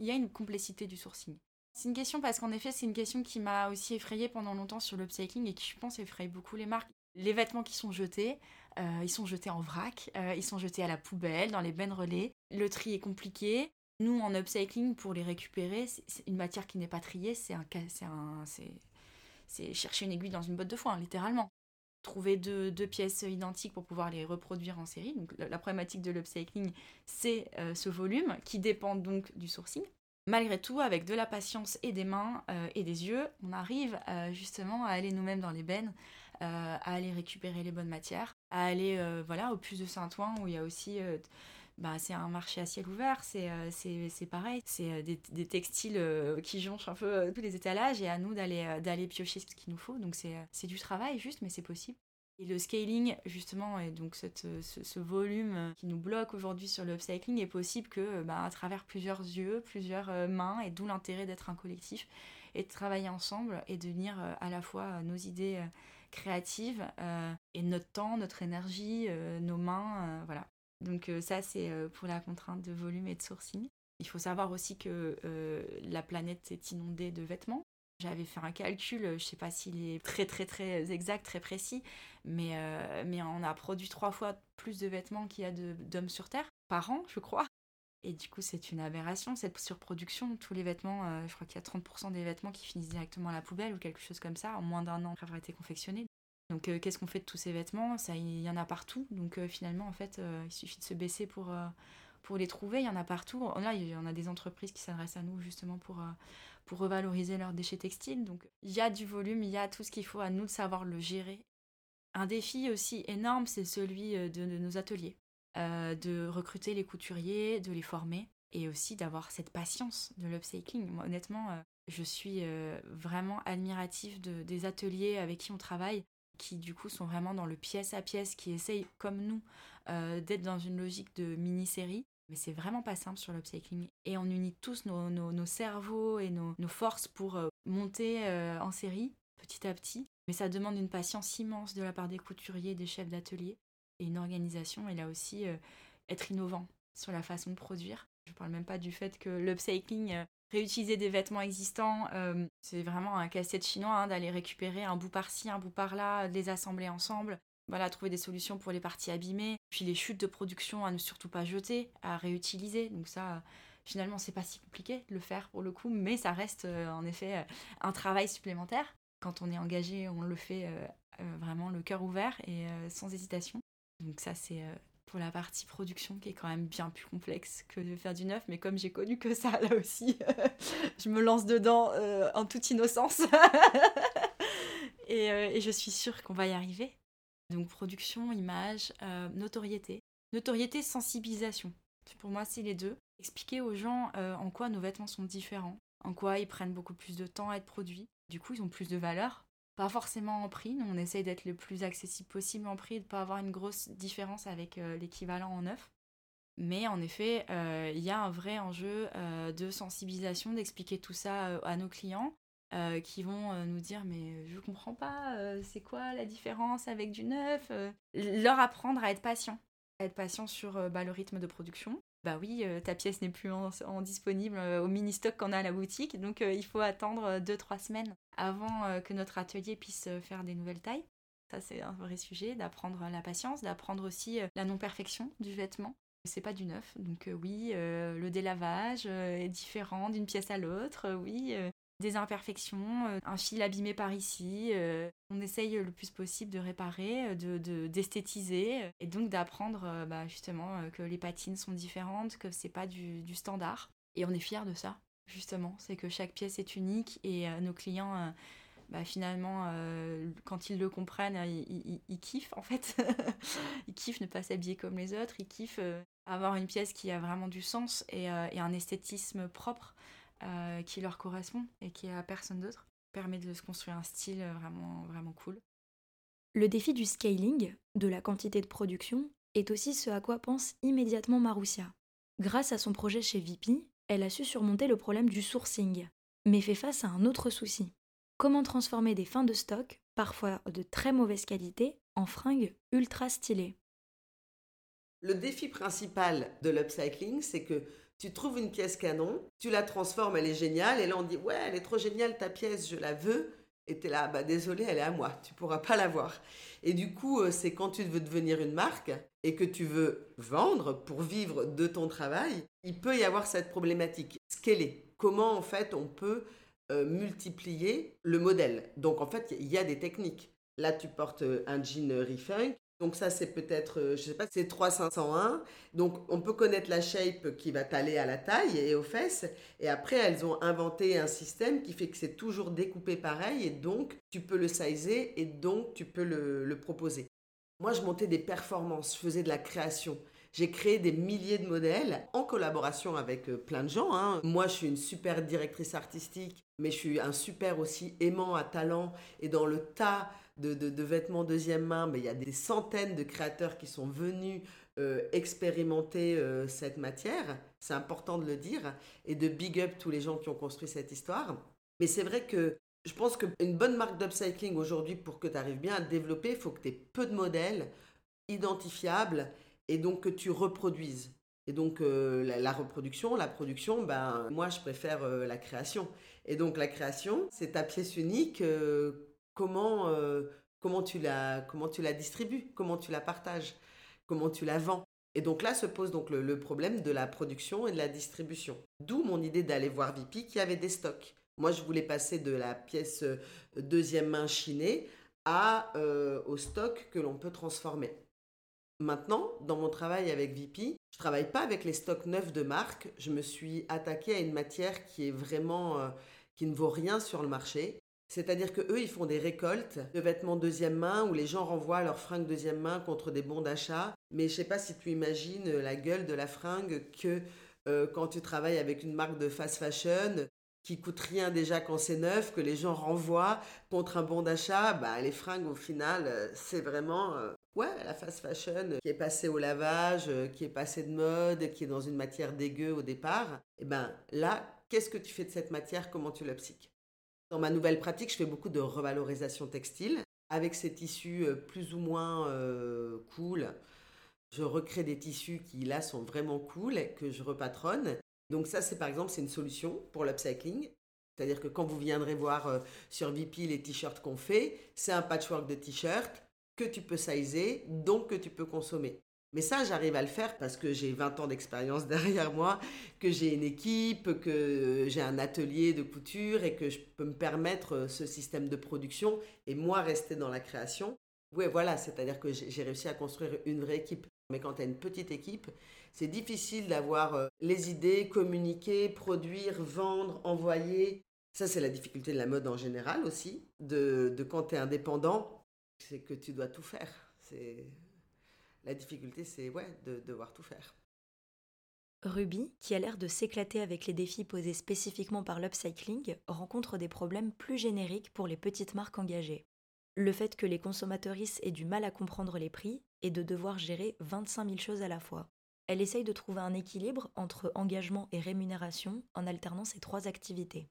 Il y a une complexité du sourcing. C'est une question parce qu'en effet, c'est une question qui m'a aussi effrayée pendant longtemps sur l'upcycling et qui, je pense, effraie beaucoup les marques. Les vêtements qui sont jetés, euh, ils sont jetés en vrac, euh, ils sont jetés à la poubelle, dans les bennes relais. Le tri est compliqué. Nous, en upcycling, pour les récupérer, c'est une matière qui n'est pas triée, c'est un, c'est chercher une aiguille dans une botte de foin, littéralement. Trouver deux, pièces identiques pour pouvoir les reproduire en série. Donc, la, problématique de l'upcycling, c'est euh, ce volume qui dépend donc du sourcing. Malgré tout, avec de la patience et des mains et des yeux, on arrive justement à aller nous-mêmes dans les bennes, euh, à aller récupérer les bonnes matières, à aller euh, voilà, au plus de Saint-Ouen où il y a aussi euh, bah, c'est un marché à ciel ouvert, c'est c'est pareil, c'est des, des, textiles qui jonchent un peu tous les étalages et à nous d'aller d'aller piocher ce qu'il nous faut. Donc c'est du travail juste, mais c'est possible. Et le scaling, justement, et donc cette, ce, volume qui nous bloque aujourd'hui sur le upcycling est possible que bah, à travers plusieurs yeux, plusieurs mains, et d'où l'intérêt d'être un collectif et de travailler ensemble et de venir à la fois nos idées créative euh, et notre temps, notre énergie, euh, nos mains, euh, voilà. Donc ça, c'est pour la contrainte de volume et de sourcing. Il faut savoir aussi que la planète est inondée de vêtements. J'avais fait un calcul, je ne sais pas s'il est très très très exact, très précis, mais, mais on a produit trois fois plus de vêtements qu'il y a d'hommes sur Terre par an, je crois. Et du coup, c'est une aberration, cette surproduction. Tous les vêtements, euh, je crois qu'il y a 30% des vêtements qui finissent directement à la poubelle ou quelque chose comme ça, en moins d'un an après avoir été confectionnés. Donc, euh, qu'est-ce qu'on fait de tous ces vêtements? Ça, il y en a partout. Donc, euh, finalement, en fait, il suffit de se baisser pour, pour les trouver. Il y en a partout. Là, il y en a des entreprises qui s'adressent à nous justement pour, pour revaloriser leurs déchets textiles. Donc, il y a du volume, il y a tout ce qu'il faut à nous de savoir le gérer. Un défi aussi énorme, c'est celui de nos ateliers. Euh, de recruter les couturiers, de les former et aussi d'avoir cette patience de l'upcycling. Moi, honnêtement, euh, je suis euh, vraiment admirative de, des ateliers avec qui on travaille, qui du coup sont vraiment dans le pièce à pièce, qui essayent comme nous d'être dans une logique de mini-série. Mais c'est vraiment pas simple sur l'upcycling. Et on unit tous nos, cerveaux et nos, forces pour monter en série petit à petit. Mais ça demande une patience immense de la part des couturiers, des chefs d'atelier et une organisation, et là aussi euh, être innovant sur la façon de produire. Je ne parle même pas du fait que l'upcycling, euh, réutiliser des vêtements existants, euh, c'est vraiment un casse-tête chinois hein, d'aller récupérer un bout par-ci, un bout par-là, les assembler ensemble. Voilà, trouver des solutions pour les parties abîmées. Puis les chutes de production à ne surtout pas jeter, à réutiliser. Donc ça, finalement, c'est pas si compliqué de le faire pour le coup, mais ça reste en effet un travail supplémentaire. Quand on est engagé, on le fait vraiment le cœur ouvert et sans hésitation. Donc ça, c'est euh, pour la partie production qui est quand même bien plus complexe que de faire du neuf. Mais comme j'ai connu que ça là aussi, *laughs* je me lance dedans euh, en toute innocence. *laughs* et, euh, et, je suis sûre qu'on va y arriver. Donc production, image, euh, notoriété. Notoriété, sensibilisation. Pour moi, c'est les deux. Expliquer aux gens en quoi nos vêtements sont différents, en quoi ils prennent beaucoup plus de temps à être produits. Du coup, ils ont plus de valeur pas forcément en prix. Nous, on essaye d'être le plus accessible possible en prix, de ne pas avoir une grosse différence avec euh, l'équivalent en neuf. Mais en effet, euh, il y a un vrai enjeu euh, de sensibilisation, d'expliquer tout ça à nos clients qui vont nous dire mais je comprends pas, c'est quoi la différence avec du neuf Leur apprendre à être patient, à être patient sur bah, le rythme de production, bah oui, euh, ta pièce n'est plus en, disponible euh, au mini-stock qu'on a à la boutique, donc euh, il faut attendre 2-3 semaines avant que notre atelier puisse faire des nouvelles tailles. Ça, c'est un vrai sujet, d'apprendre la patience, d'apprendre aussi la non-perfection du vêtement. C'est pas du neuf, donc oui, le délavage est différent d'une pièce à l'autre, oui, des imperfections, euh, un fil abîmé par ici. Euh, on essaye le plus possible de réparer, de d'esthétiser et donc d'apprendre euh, bah, justement que les patines sont différentes, que c'est pas du, standard. Et on est fiers de ça, justement. C'est que chaque pièce est unique et nos clients. Bah, finalement, quand ils le comprennent, ils, kiffent en fait. *laughs* ils kiffent ne pas s'habiller comme les autres, ils kiffent avoir une pièce qui a vraiment du sens et un esthétisme propre. Euh, qui leur correspond et qui est à personne d'autre. Permet de se construire un style vraiment, vraiment cool. Le défi du scaling, de la quantité de production, est aussi ce à quoi pense immédiatement Marussia. Grâce à son projet chez VP, elle a su surmonter le problème du sourcing, mais fait face à un autre souci. Comment transformer des fins de stock, parfois de très mauvaise qualité, en fringues ultra stylées? Le défi principal de l'upcycling, c'est que tu trouves une pièce canon, tu la transformes, elle est géniale, et là on dit ouais, elle est trop géniale ta pièce, je la veux. Et tu es là, bah désolé, elle est à moi, tu pourras pas l'avoir. Et du coup, euh, c'est quand tu veux devenir une marque et que tu veux vendre pour vivre de ton travail, il peut y avoir cette problématique. Est, comment en fait on peut euh, multiplier le modèle. Donc en fait, il y a des techniques. Là, tu portes euh, un jean refunk, donc ça, c'est peut-être, euh, je sais pas, c'est 3501. Donc on peut connaître la shape qui va t'aller à la taille et aux fesses. Et après, elles ont inventé un système qui fait que c'est toujours découpé pareil. Et donc, tu peux le sizer et donc tu peux le, proposer. Moi, je montais des performances, je faisais de la création. J'ai créé des milliers de modèles en collaboration avec euh, plein de gens. Hein. Moi, je suis une super directrice artistique, mais je suis un super aussi aimant à talent. Et dans le tas de, vêtements deuxième main, mais il y a des centaines de créateurs qui sont venus euh, expérimenter euh, cette matière. C'est important de le dire et de big up tous les gens qui ont construit cette histoire. Mais c'est vrai que je pense qu'une bonne marque d'upcycling aujourd'hui, pour que tu arrives bien à te développer, il faut que tu aies peu de modèles identifiables et donc que tu reproduises. Et donc euh, la, reproduction, la production, ben moi je préfère la création. Et donc la création, c'est ta pièce unique comment, euh, comment, tu la, comment tu la distribues, comment tu la partages, comment tu la vends. Et donc là se pose donc le, problème de la production et de la distribution. D'où mon idée d'aller voir VP qui avait des stocks. Moi, je voulais passer de la pièce euh, deuxième main chinée à, euh, au stock que l'on peut transformer. Maintenant, dans mon travail avec VP, je travaille pas avec les stocks neufs de marque. Je me suis attaquée à une matière qui est vraiment qui ne vaut rien sur le marché, c'est-à-dire que eux, ils font des récoltes de vêtements deuxième main où les gens renvoient leurs fringues deuxième main contre des bons d'achat. Mais je sais pas si tu imagines la gueule de la fringue que euh, quand tu travailles avec une marque de fast fashion qui coûte rien déjà quand c'est neuf, que les gens renvoient contre un bon d'achat, bah, les fringues au final, euh, c'est vraiment euh, ouais, la fast fashion qui est passée au lavage, qui est passée de mode, qui est dans une matière dégueu au départ. Et ben là, qu'est-ce que tu fais de cette matière? Comment tu l'upcycles dans ma nouvelle pratique, je fais beaucoup de revalorisation textile. Avec ces tissus euh, plus ou moins euh, cool, je recrée des tissus qui là sont vraiment cool, que je repatronne. Donc ça, c'est par exemple, c'est une solution pour l'upcycling. C'est-à-dire que quand vous viendrez voir euh, sur VP les t-shirts qu'on fait, c'est un patchwork de t-shirts que tu peux sizer, donc que tu peux consommer. Mais ça, j'arrive à le faire parce que j'ai 20 ans d'expérience *laughs* derrière moi, que j'ai une équipe, que j'ai un atelier de couture et que je peux me permettre euh, ce système de production et moi rester dans la création. Oui, voilà, c'est-à-dire que j'ai réussi à construire une vraie équipe. Mais quand tu as une petite équipe, c'est difficile d'avoir euh, les idées, communiquer, produire, vendre, envoyer. Ça, c'est la difficulté de la mode en général aussi, de, de quand tu es indépendant, c'est que tu dois tout faire. C'est La difficulté, c'est ouais, de devoir tout faire. Ruby, qui a l'air de s'éclater avec les défis posés spécifiquement par l'upcycling, rencontre des problèmes plus génériques pour les petites marques engagées. Le fait que les consommatrices aient du mal à comprendre les prix et de devoir gérer 25 000 choses à la fois. Elle essaye de trouver un équilibre entre engagement et rémunération en alternant ces trois activités.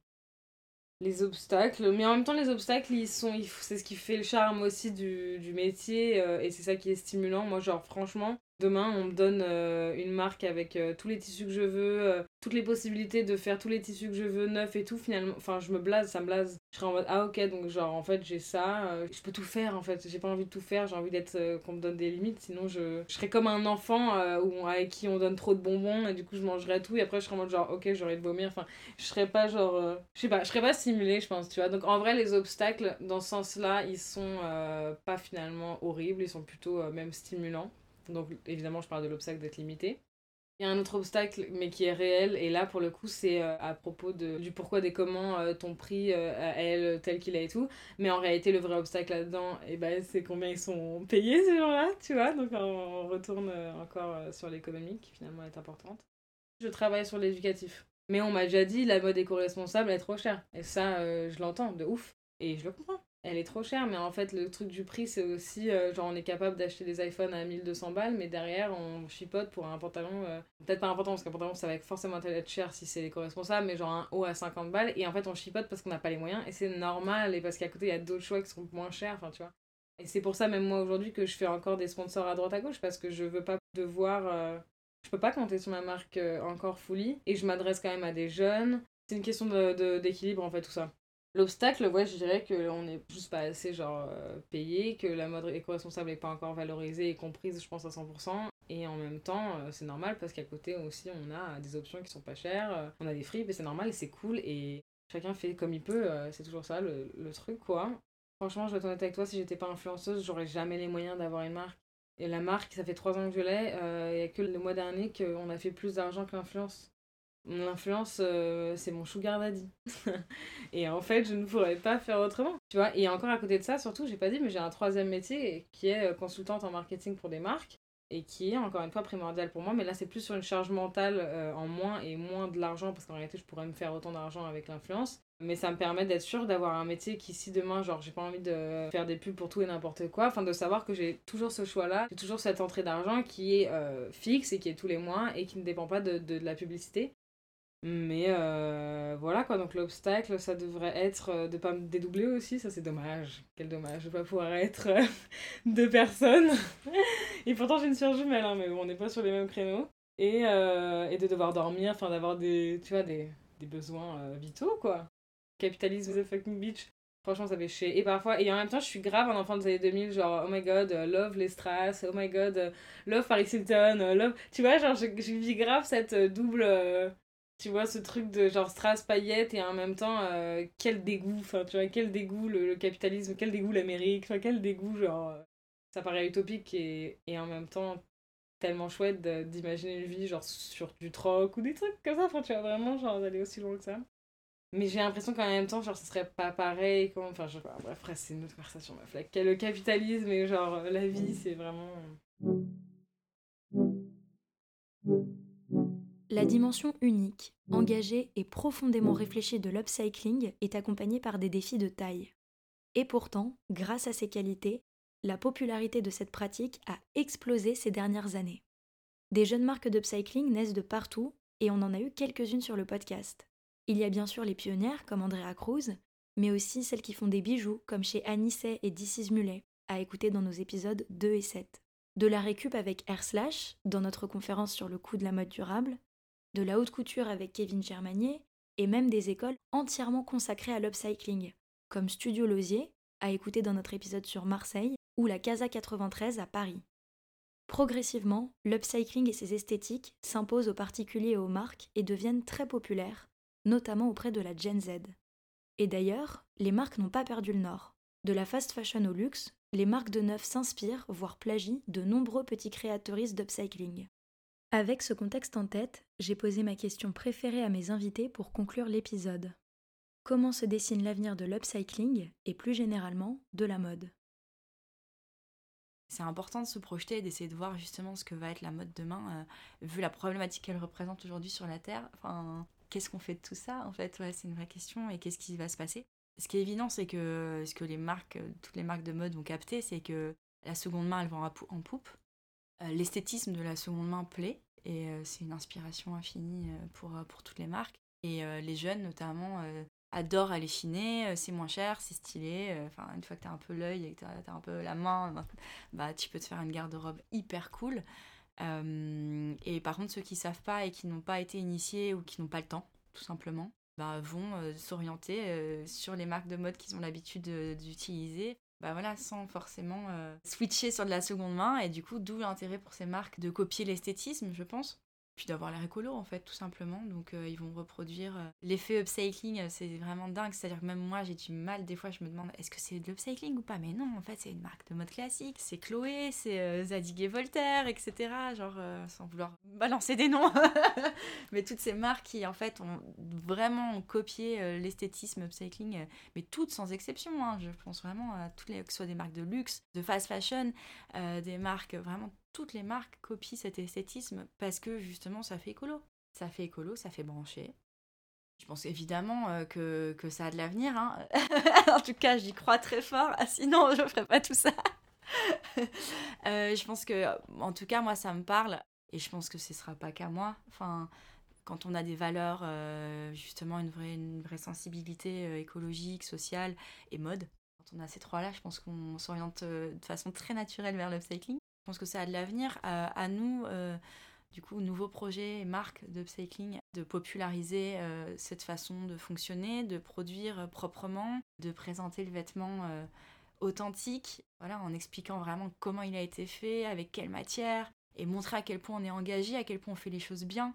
Les obstacles, mais en même temps les obstacles, ils sont, c'est ce qui fait le charme aussi du, métier euh, et c'est ça qui est stimulant. Moi, genre franchement, Demain, on me donne euh, une marque avec euh, tous les tissus que je veux, euh, toutes les possibilités de faire tous les tissus que je veux, neufs et tout. Finalement, enfin, je me blase, ça me blase. Je serais en mode, ah ok, donc genre, en fait, j'ai ça, je peux tout faire en fait. J'ai pas envie de tout faire, j'ai envie d'être, qu'on me donne des limites. Sinon, je, serais comme un enfant où, avec qui on donne trop de bonbons et du coup, je mangerais tout et après, je serais en mode, genre, ok, j'aurais de vomir. Enfin, je serais pas genre, je sais pas, je serais pas stimulée, je pense, tu vois. Donc, en vrai, les obstacles, dans ce sens-là, ils sont pas finalement horribles, ils sont plutôt même stimulants. Donc évidemment, je parle de l'obstacle d'être limité. Il y a un autre obstacle, mais qui est réel, et là, pour le coup, c'est euh, à propos de, du pourquoi des comment euh, ton prix euh, à elle, tel qu'il est et tout. Mais en réalité, le vrai obstacle là-dedans, eh ben, c'est combien ils sont payés, ces gens-là, tu vois. Donc on retourne encore sur l'économie, qui finalement est importante. Je travaille sur l'éducatif. Mais on m'a déjà dit, la mode éco-responsable est trop chère. Et ça, je l'entends, de ouf. Et je le comprends elle est trop chère, mais en fait, le truc du prix, c'est aussi, euh, genre, on est capable d'acheter des iPhones à 1200 balles, mais derrière, on chipote pour un pantalon, euh, peut-être pas un pantalon, parce qu'un pantalon, ça va forcément être cher si c'est éco-responsable, mais genre un haut à 50 balles, et en fait, on chipote parce qu'on n'a pas les moyens, et c'est normal, et parce qu'à côté, il y a d'autres choix qui sont moins chers, enfin, tu vois. Et c'est pour ça, même moi, aujourd'hui, que je fais encore des sponsors à droite à gauche, parce que je veux pas devoir... Euh, je peux pas compter sur ma marque encore fully, et je m'adresse quand même à des jeunes. C'est une question d'équilibre, de, en fait, tout ça. L'obstacle, ouais, je dirais qu'on n'est juste pas assez genre euh, payé, que la mode éco-responsable n'est pas encore valorisée et comprise, je pense, à 100%. Et en même temps, euh, c'est normal parce qu'à côté aussi, on a des options qui sont pas chères, euh, on a des fripes et c'est normal et c'est cool et chacun fait comme il peut, c'est toujours ça le, le, truc, quoi. Franchement, je vais être honnête avec toi, si j'étais pas influenceuse, j'aurais jamais les moyens d'avoir une marque. Et la marque, ça fait trois ans que je l'ai, il n'y a que le mois dernier qu'on a fait plus d'argent que l'influence. L'influence, euh, c'est mon sugar daddy. *laughs* et en fait, je ne pourrais pas faire autrement. Tu vois, et encore à côté de ça, surtout, j'ai pas dit, mais j'ai un troisième métier qui est euh, consultante en marketing pour des marques et qui est encore une fois primordial pour moi. Mais là, c'est plus sur une charge mentale euh, en moins et moins de l'argent parce qu'en réalité, je pourrais me faire autant d'argent avec l'influence. Mais ça me permet d'être sûr d'avoir un métier qui, si demain, genre, j'ai pas envie de faire des pubs pour tout et n'importe quoi, enfin, de savoir que j'ai toujours ce choix-là, j'ai toujours cette entrée d'argent qui est fixe et qui est tous les mois et qui ne dépend pas de la publicité. Mais euh, voilà quoi, donc l'obstacle, ça devrait être euh, de pas me dédoubler aussi, ça c'est dommage. Quel dommage de pas pouvoir être euh, *laughs* deux personnes. *laughs* et pourtant j'ai une sœur jumelle, hein, mais bon, on n'est pas sur les mêmes créneaux. Et, et de devoir dormir, enfin d'avoir des, tu vois, des, des besoins vitaux quoi. Capitalisme the fucking bitch. Franchement, ça fait chier. Et parfois, et en même temps, je suis grave un enfant des années 2000, genre, oh my god, love les strass, oh my god, love Paris Hilton, love. Tu vois, genre, je, je vis grave cette double tu vois, ce truc de genre strass paillettes et en même temps, euh, quel dégoût, enfin, tu vois, quel dégoût le, capitalisme, quel dégoût l'Amérique, enfin, quel dégoût, genre, euh, ça paraît utopique et, et en même temps tellement chouette d'imaginer une vie, genre, sur du troc ou des trucs comme ça, enfin, tu vois, vraiment, genre, d'aller aussi loin que ça. Mais j'ai l'impression qu'en même temps, genre, ce serait pas pareil, enfin, je pas, bref, c'est une autre conversation, meuf, le capitalisme et genre, la vie, c'est vraiment... La dimension unique, engagée et profondément réfléchie de l'upcycling est accompagnée par des défis de taille. Et pourtant, grâce à ces qualités, la popularité de cette pratique a explosé ces dernières années. Des jeunes marques d'upcycling naissent de partout et on en a eu quelques-unes sur le podcast. Il y a bien sûr les pionnières comme Andrea Cruz, mais aussi celles qui font des bijoux comme chez Anisset et Dissis Mulet, à écouter dans nos épisodes 2 et 7. De la récup avec Air Slash, dans notre conférence sur le coût de la mode durable, de la haute couture avec Kevin Germanier, et même des écoles entièrement consacrées à l'upcycling, comme Studio Losier, à écouter dans notre épisode sur Marseille, ou la Casa 93 à Paris. Progressivement, l'upcycling et ses esthétiques s'imposent aux particuliers et aux marques et deviennent très populaires, notamment auprès de la Gen Z. Et d'ailleurs, les marques n'ont pas perdu le nord. De la fast fashion au luxe, les marques de neuf s'inspirent, voire plagient, de nombreux petits créateuristes d'upcycling. Avec ce contexte en tête, j'ai posé ma question préférée à mes invités pour conclure l'épisode. Comment se dessine l'avenir de l'upcycling et plus généralement de la mode? C'est important de se projeter et d'essayer de voir justement ce que va être la mode demain, euh, vu la problématique qu'elle représente aujourd'hui sur la Terre. Qu'est-ce qu'on fait de tout ça en fait? C'est une vraie question et qu'est-ce qui va se passer? Ce qui est évident, c'est que ce que les marques, toutes les marques de mode vont capter, c'est que la seconde main, elle vend en poupe. Euh, l'esthétisme de la seconde main plaît et euh, c'est une inspiration infinie pour, pour toutes les marques. Et les jeunes, notamment, adore aller chiner, euh, c'est moins cher, c'est stylé. Euh, enfin, une fois que tu as un peu l'œil et que tu as, un peu la main, *laughs* bah, tu peux te faire une garde-robe hyper cool. Euh, et par contre, ceux qui savent pas et qui n'ont pas été initiés ou qui n'ont pas le temps, tout simplement, bah, vont s'orienter sur les marques de mode qu'ils ont l'habitude d'utiliser. Bah voilà, sans forcément switcher sur de la seconde main. Et du coup, d'où l'intérêt pour ces marques de copier l'esthétisme, je pense puis d'avoir l'air écolo en fait tout simplement. Donc euh, ils vont reproduire euh, l'effet upcycling euh, c'est vraiment dingue. C'est à dire que même moi j'ai du mal des fois je me demande est-ce que c'est de l'upcycling ou pas? Mais non en fait c'est une marque de mode classique. C'est Chloé c'est Zadig et Voltaire etc genre sans vouloir balancer des noms. *laughs* Mais toutes ces marques qui en fait ont vraiment copié l'esthétisme upcycling mais toutes sans exception hein. je pense vraiment à toutes les que ce soit des marques de luxe de fast fashion des marques vraiment toutes les marques copient cet esthétisme parce que justement ça fait écolo. Ça fait écolo, ça fait brancher. Je pense évidemment euh, que, que, ça a de l'avenir. Hein. *laughs* en tout cas, j'y crois très fort. Ah, sinon, je ne ferais pas tout ça. *laughs* Euh, je pense que, en tout cas, moi, ça me parle. Et je pense que ce ne sera pas qu'à moi. Enfin, quand on a des valeurs, euh, justement, une vraie, une vraie sensibilité écologique, sociale et mode, quand on a ces trois-là, je pense qu'on s'oriente de façon très naturelle vers l'upcycling. Je pense que ça a de l'avenir. À, nous, euh, du coup, nouveaux projets et marques d'upcycling, de populariser euh, cette façon de fonctionner, de produire proprement, de présenter le vêtement euh, authentique, voilà, en expliquant vraiment comment il a été fait, avec quelle matière, et montrer à quel point on est engagé, à quel point on fait les choses bien,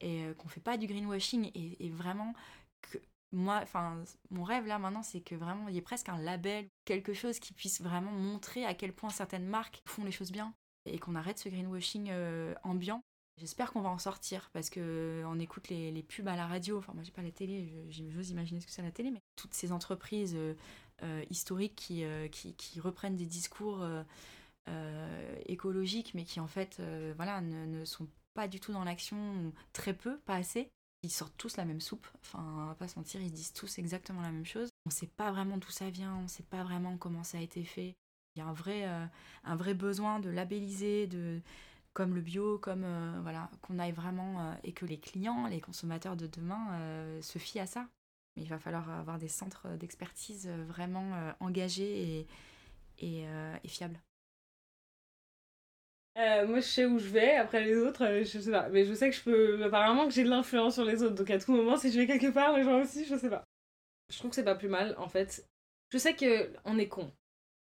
et qu'on ne fait pas du greenwashing, et, et vraiment que moi, enfin, mon rêve là maintenant, c'est que vraiment il y ait presque un label, quelque chose qui puisse vraiment montrer à quel point certaines marques font les choses bien et qu'on arrête ce greenwashing euh, ambiant. J'espère qu'on va en sortir parce que euh, on écoute les, les, pubs à la radio. Enfin, moi j'ai pas la télé, j'ose imaginer ce que c'est la télé, mais toutes ces entreprises euh, historiques qui, qui, qui, reprennent des discours écologiques, mais qui en fait, voilà, ne, ne sont pas du tout dans l'action, très peu, pas assez ils sortent tous la même soupe. Enfin, on va pas se mentir, ils disent tous exactement la même chose. On sait pas vraiment d'où ça vient, on sait pas vraiment comment ça a été fait. Il y a un vrai, euh, un vrai besoin de labelliser, de, comme le bio, comme euh, voilà, qu'on aille vraiment euh, et que les clients, les consommateurs de demain se fient à ça. Mais il va falloir avoir des centres d'expertise vraiment engagés et, et fiables. Euh, moi, je sais où je vais. Après, les autres, euh, je sais pas. Mais je sais que je peux. Apparemment, que j'ai de l'influence sur les autres. Donc, à tout moment, si je vais quelque part, les gens aussi, je sais pas. Je trouve que c'est pas plus mal, en fait. Je sais que on est con.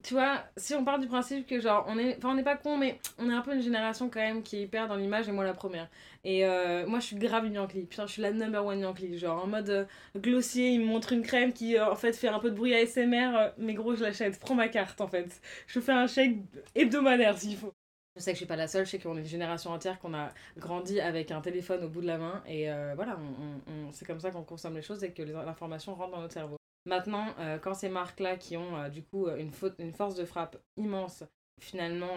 Tu vois, si on part du principe que, genre, on est. Enfin, on n'est pas con, mais on est un peu une génération quand même qui est hyper dans l'image, et moi la première. Et euh, moi, je suis grave une Yankee. Putain, je suis la number one Yankee. Genre, en mode glossier, il me montre une crème qui, en fait, fait un peu de bruit ASMR. mais gros, je l'achète. Prends ma carte, en fait. Je fais un chèque hebdomadaire s'il faut. Je sais que je suis pas la seule, je sais qu'on est une génération entière qu'on a grandi avec un téléphone au bout de la main et euh, voilà, on, c'est comme ça qu'on consomme les choses et que l'information rentre dans notre cerveau. Maintenant, euh, quand ces marques-là qui ont euh, du coup une, force de frappe immense, finalement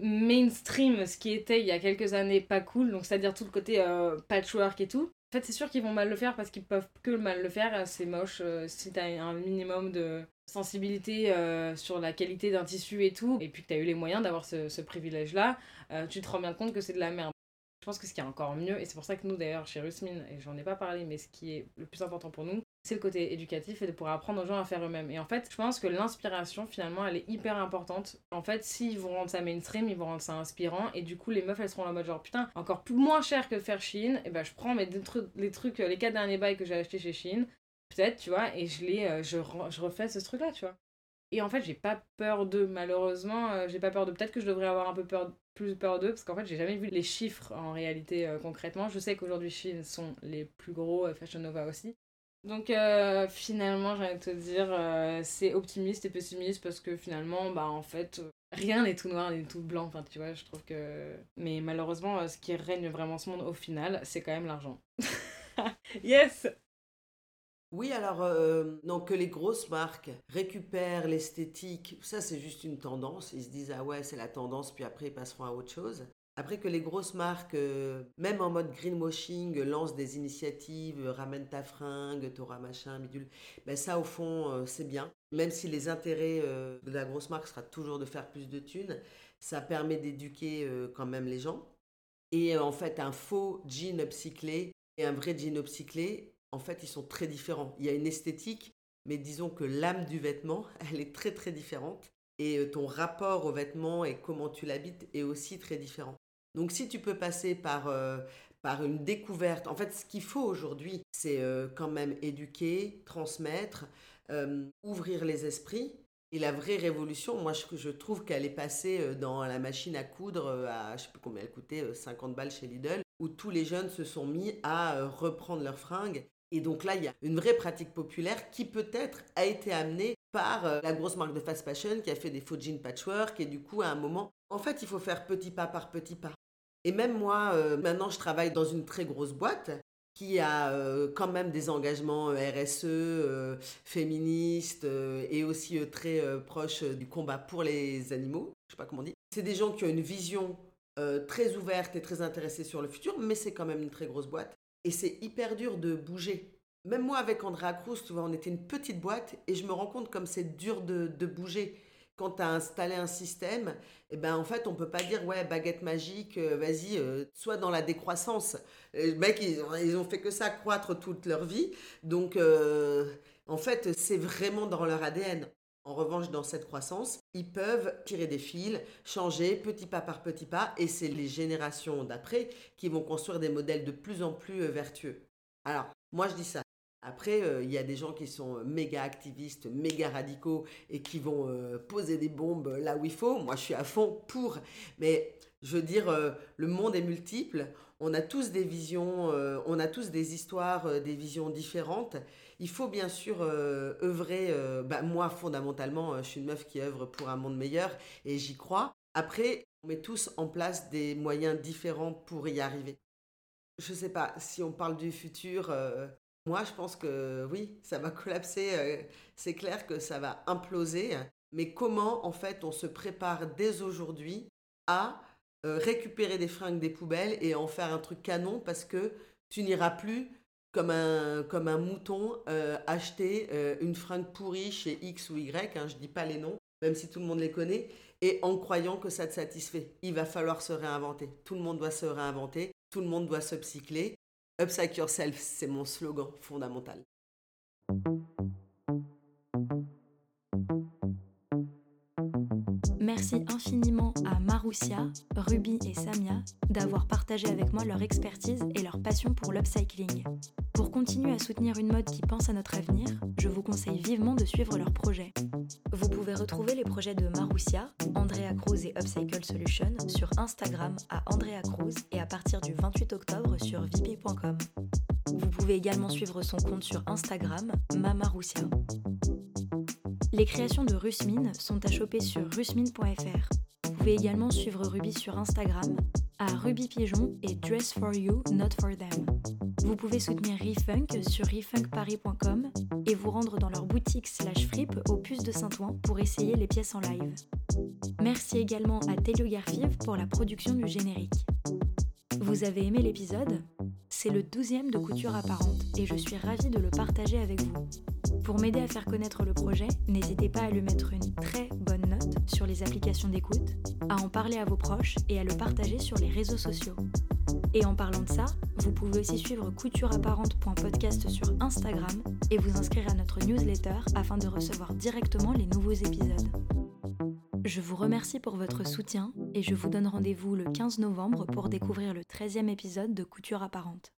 mainstream, ce qui était il y a quelques années pas cool, donc c'est-à-dire tout le côté patchwork et tout, en fait, c'est sûr qu'ils vont mal le faire parce qu'ils peuvent que mal le faire. C'est moche si t'as un minimum de, sensibilité euh, sur la qualité d'un tissu et tout, et puis que tu as eu les moyens d'avoir ce, privilège-là, euh, tu te rends bien compte que c'est de la merde. Je pense que ce qui est encore mieux, et c'est pour ça que nous d'ailleurs chez Rusmin, et j'en ai pas parlé, mais ce qui est le plus important pour nous, c'est le côté éducatif et de pouvoir apprendre aux gens à faire eux-mêmes. Et en fait, je pense que l'inspiration, finalement, elle est hyper importante. En fait, s'ils vont rendre ça mainstream, ils vont rendre ça inspirant. Et du coup, les meufs, elles seront en mode genre, putain, encore plus moins cher que de faire Shein. Et ben, je prends mes, les trucs, les quatre derniers bails que j'ai achetés chez Shein peut-être, tu vois, et je, les, euh, je, je refais ce truc-là, tu vois. Et en fait, j'ai pas peur d'eux, malheureusement. Euh, j'ai pas peur de. Peut-être que je devrais avoir un peu peur, plus peur d'eux, parce qu'en fait, j'ai jamais vu les chiffres en réalité euh, concrètement. Je sais qu'aujourd'hui, Chine sont les plus gros, Fashion Nova aussi. Donc finalement, j'ai envie de te dire, c'est optimiste et pessimiste parce que finalement, bah en fait, rien n'est tout noir n'est tout blanc. Enfin, tu vois, je trouve que. Mais malheureusement, ce qui règne vraiment ce monde au final, c'est quand même l'argent. *laughs* yes! Oui, alors, donc que les grosses marques récupèrent l'esthétique, ça c'est juste une tendance. Ils se disent, ah ouais, c'est la tendance, puis après ils passeront à autre chose. Après que les grosses marques, euh, même en mode greenwashing, lancent des initiatives, euh, ramène ta fringue, t'auras machin, bidule, ben ça au fond euh, c'est bien. Même si les intérêts de la grosse marque sera toujours de faire plus de thunes, ça permet d'éduquer quand même les gens. Et en fait, un faux jean upcyclé et un vrai jean upcyclé, en fait, ils sont très différents. Il y a une esthétique, mais disons que l'âme du vêtement, *laughs* elle est très très différente. Et ton rapport au vêtement et comment tu l'habites est aussi très différent. Donc si tu peux passer par, euh, par une découverte, en fait ce qu'il faut aujourd'hui, c'est euh, quand même éduquer, transmettre, euh, ouvrir les esprits. Et la vraie révolution, moi je, je trouve qu'elle est passée dans la machine à coudre à, je sais plus combien elle coûtait, 50 balles chez Lidl, où tous les jeunes se sont mis à reprendre leurs fringues. Et donc là, il y a une vraie pratique populaire qui peut-être a été amenée par la grosse marque de fast fashion qui a fait des faux jeans patchwork et du coup à un moment, en fait, il faut faire petit pas par petit pas. Et même moi, euh, maintenant, je travaille dans une très grosse boîte qui a euh, quand même des engagements euh, RSE, féministes et aussi très proches du combat pour les animaux. Je sais pas comment on dit. C'est des gens qui ont une vision très ouverte et très intéressée sur le futur, mais c'est quand même une très grosse boîte. Et c'est hyper dur de bouger. Même moi, avec Andrea Cruz, tu vois, on était une petite boîte et je me rends compte comme c'est dur de, bouger quand tu as installé un système, eh ben, en fait, on peut pas dire, ouais, baguette magique, euh, vas-y, euh, soit dans la décroissance. Les mecs, ils, ils ont fait que ça croître toute leur vie. Donc, euh, en fait, c'est vraiment dans leur ADN. En revanche, dans cette croissance, ils peuvent tirer des fils, changer petit pas par petit pas, et c'est les générations d'après qui vont construire des modèles de plus en plus vertueux. Alors, moi je dis ça, après, euh, il y a des gens qui sont méga activistes, méga radicaux et qui vont euh, poser des bombes là où il faut. Moi, je suis à fond pour. Mais je veux dire, euh, le monde est multiple. On a tous des visions, on a tous des histoires, des visions différentes. Il faut bien sûr œuvrer. Bah, moi, fondamentalement, je suis une meuf qui œuvre pour un monde meilleur et j'y crois. Après, on met tous en place des moyens différents pour y arriver. Je ne sais pas, si on parle du futur, moi, je pense que oui, ça va collapser. Euh, c'est clair que ça va imploser. Mais comment, en fait, on se prépare dès aujourd'hui à euh, récupérer des fringues des poubelles et en faire un truc canon parce que tu n'iras plus comme un, comme un mouton euh, acheter une fringue pourrie chez X ou Y, hein, je ne dis pas les noms, même si tout le monde les connaît, et en croyant que ça te satisfait. Il va falloir se réinventer. Tout le monde doit se réinventer, tout le monde doit se psychler. Upside Yourself, c'est mon slogan fondamental. Merci infiniment à Maroussia, Ruby et Samia d'avoir partagé avec moi leur expertise et leur passion pour l'upcycling. Pour continuer à soutenir une mode qui pense à notre avenir, je vous conseille vivement de suivre leurs projets. Vous pouvez retrouver les projets de Maroussia, Andrea Cruz et Upcycle Solution sur Instagram à Andrea Cruz et à partir du 28 octobre sur vp.com. Vous pouvez également suivre son compte sur Instagram, Mamaroussia. Les créations de Rusmine sont à choper sur rusmine.fr. Vous pouvez également suivre Ruby sur Instagram à Ruby Pigeon et Dress for You, Not for Them. Vous pouvez soutenir Refunk sur refunkparis.com et vous rendre dans leur boutique slash flip au puce de Saint-Ouen pour essayer les pièces en live. Merci également à Telio Garfiv pour la production du générique. Vous avez aimé l'épisode? C'est le douzième de Couture Apparente et je suis ravie de le partager avec vous. Pour m'aider à faire connaître le projet, n'hésitez pas à lui mettre une très bonne note sur les applications d'écoute, à en parler à vos proches et à le partager sur les réseaux sociaux. Et en parlant de ça, vous pouvez aussi suivre coutureapparente.podcast sur Instagram et vous inscrire à notre newsletter afin de recevoir directement les nouveaux épisodes. Je vous remercie pour votre soutien et je vous donne rendez-vous le 15 novembre pour découvrir le 13e épisode de Couture Apparente.